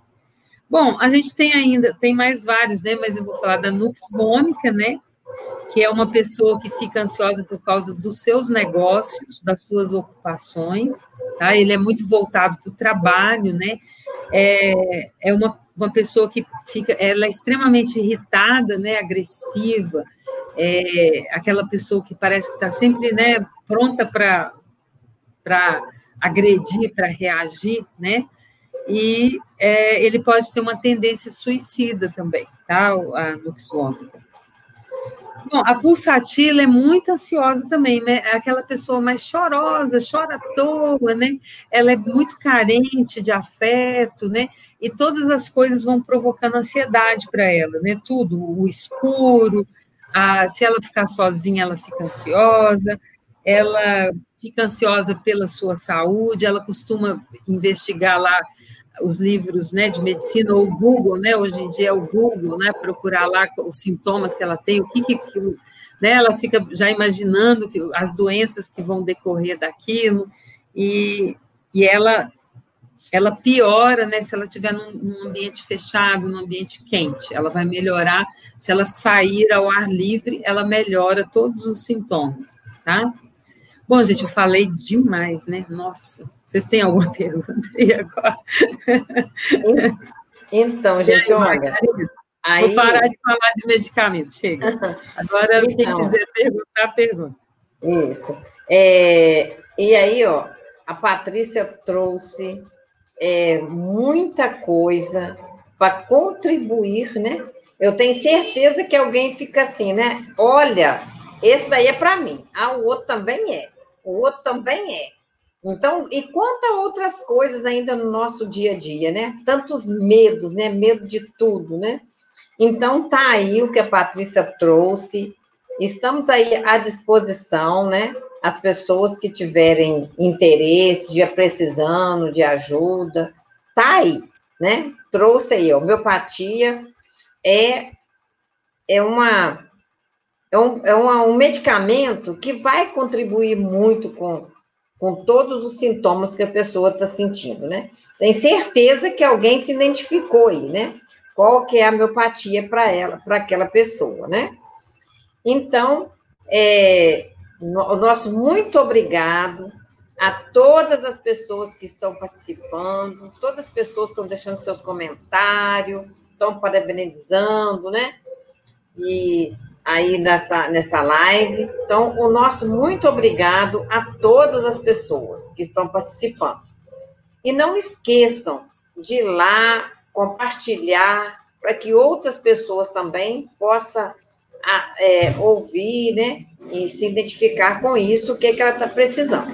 Bom, a gente tem ainda, tem mais vários, né? Mas eu vou falar da nux vomica, né? Que é uma pessoa que fica ansiosa por causa dos seus negócios, das suas ocupações, tá? Ele é muito voltado para o trabalho, né? É, é uma, uma pessoa que fica, ela é extremamente irritada, né? Agressiva, é aquela pessoa que parece que está sempre, né? Pronta para para agredir, para reagir, né? E é, ele pode ter uma tendência suicida também, tá? A Nux vomica. Bom, a pulsatila é muito ansiosa também, né? É aquela pessoa mais chorosa, chora à toa, né? Ela é muito carente de afeto, né? E todas as coisas vão provocando ansiedade para ela, né? Tudo, o escuro, a, se ela ficar sozinha, ela fica ansiosa, ela fica ansiosa pela sua saúde, ela costuma investigar lá os livros né, de medicina, ou o Google, né, hoje em dia é o Google, né, procurar lá os sintomas que ela tem, o que, que aquilo, né, ela fica já imaginando que, as doenças que vão decorrer daquilo, e, e ela, ela piora né, se ela estiver num, num ambiente fechado, num ambiente quente, ela vai melhorar, se ela sair ao ar livre, ela melhora todos os sintomas, tá? Bom, gente, eu falei demais, né? Nossa, vocês têm alguma pergunta aí agora? Então, gente, aí, olha. Aí... Vou parar de falar de medicamentos, chega. Agora, então, quem quiser perguntar, pergunta. Isso. É, e aí, ó, a Patrícia trouxe é, muita coisa para contribuir, né? Eu tenho certeza que alguém fica assim, né? Olha, esse daí é para mim, ah, o outro também é o outro também é. Então, e quantas outras coisas ainda no nosso dia a dia, né? Tantos medos, né? Medo de tudo, né? Então, tá aí o que a Patrícia trouxe. Estamos aí à disposição, né? As pessoas que tiverem interesse, estiver precisando de ajuda, tá aí, né? Trouxe aí, homeopatia é, é uma é um, é um medicamento que vai contribuir muito com, com todos os sintomas que a pessoa está sentindo, né? Tem certeza que alguém se identificou aí, né? qual que é a miopatia para ela, para aquela pessoa, né? Então, é, o nosso muito obrigado a todas as pessoas que estão participando, todas as pessoas estão deixando seus comentários, estão parabenizando, né? E aí nessa, nessa live. Então, o nosso muito obrigado a todas as pessoas que estão participando. E não esqueçam de ir lá compartilhar para que outras pessoas também possam é, ouvir, né, e se identificar com isso, o que, é que ela está precisando.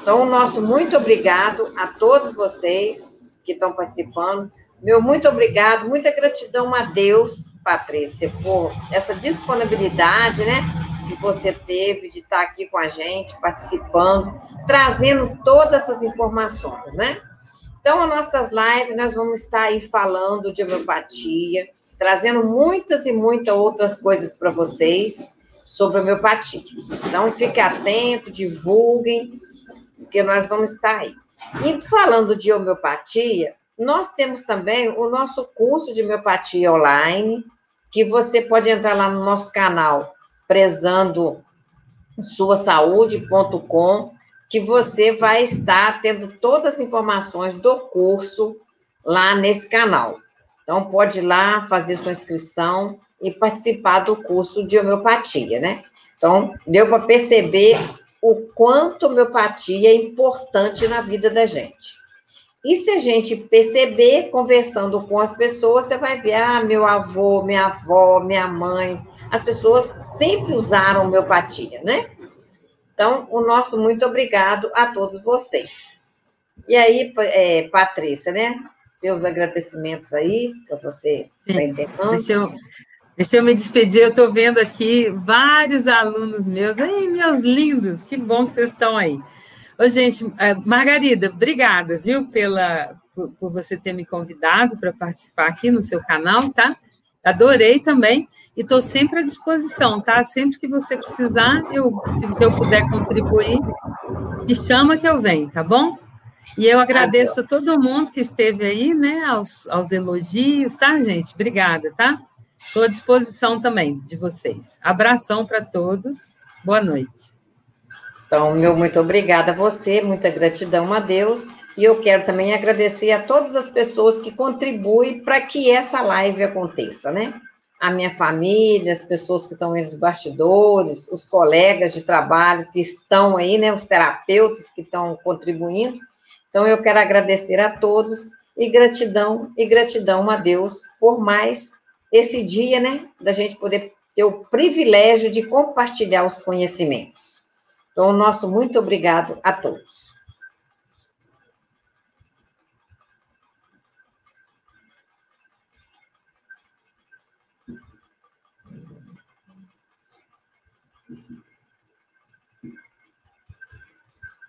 Então, o nosso muito obrigado a todos vocês que estão participando. Meu muito obrigado, muita gratidão a Deus, Patrícia, por essa disponibilidade, né, que você teve de estar aqui com a gente, participando, trazendo todas essas informações, né? Então, as nossas lives, nós vamos estar aí falando de homeopatia, trazendo muitas e muitas outras coisas para vocês sobre homeopatia. Então, fique atento, divulguem, porque nós vamos estar aí. E falando de homeopatia, nós temos também o nosso curso de homeopatia online, que você pode entrar lá no nosso canal, prezando sua saúde.com que você vai estar tendo todas as informações do curso lá nesse canal. Então, pode ir lá fazer sua inscrição e participar do curso de homeopatia, né? Então, deu para perceber o quanto homeopatia é importante na vida da gente. E se a gente perceber, conversando com as pessoas, você vai ver, ah, meu avô, minha avó, minha mãe, as pessoas sempre usaram homeopatia, né? Então, o nosso muito obrigado a todos vocês. E aí, é, Patrícia, né? Seus agradecimentos aí, para você encerrando. Deixa eu, deixa eu me despedir, eu estou vendo aqui vários alunos meus. Ai, meus lindos, que bom que vocês estão aí. Ô, gente, é, Margarida, obrigada, viu, pela, por, por você ter me convidado para participar aqui no seu canal, tá? Adorei também e estou sempre à disposição, tá? Sempre que você precisar, eu, se, se eu puder contribuir, me chama que eu venho, tá bom? E eu agradeço a todo mundo que esteve aí, né, aos, aos elogios, tá, gente? Obrigada, tá? Estou à disposição também de vocês. Abração para todos, boa noite. Então, meu muito obrigada a você, muita gratidão a Deus. E eu quero também agradecer a todas as pessoas que contribuem para que essa live aconteça, né? a minha família, as pessoas que estão aí nos bastidores, os colegas de trabalho que estão aí, né, os terapeutas que estão contribuindo. Então, eu quero agradecer a todos e gratidão, e gratidão a Deus por mais esse dia, né, da gente poder ter o privilégio de compartilhar os conhecimentos. Então, nosso muito obrigado a todos.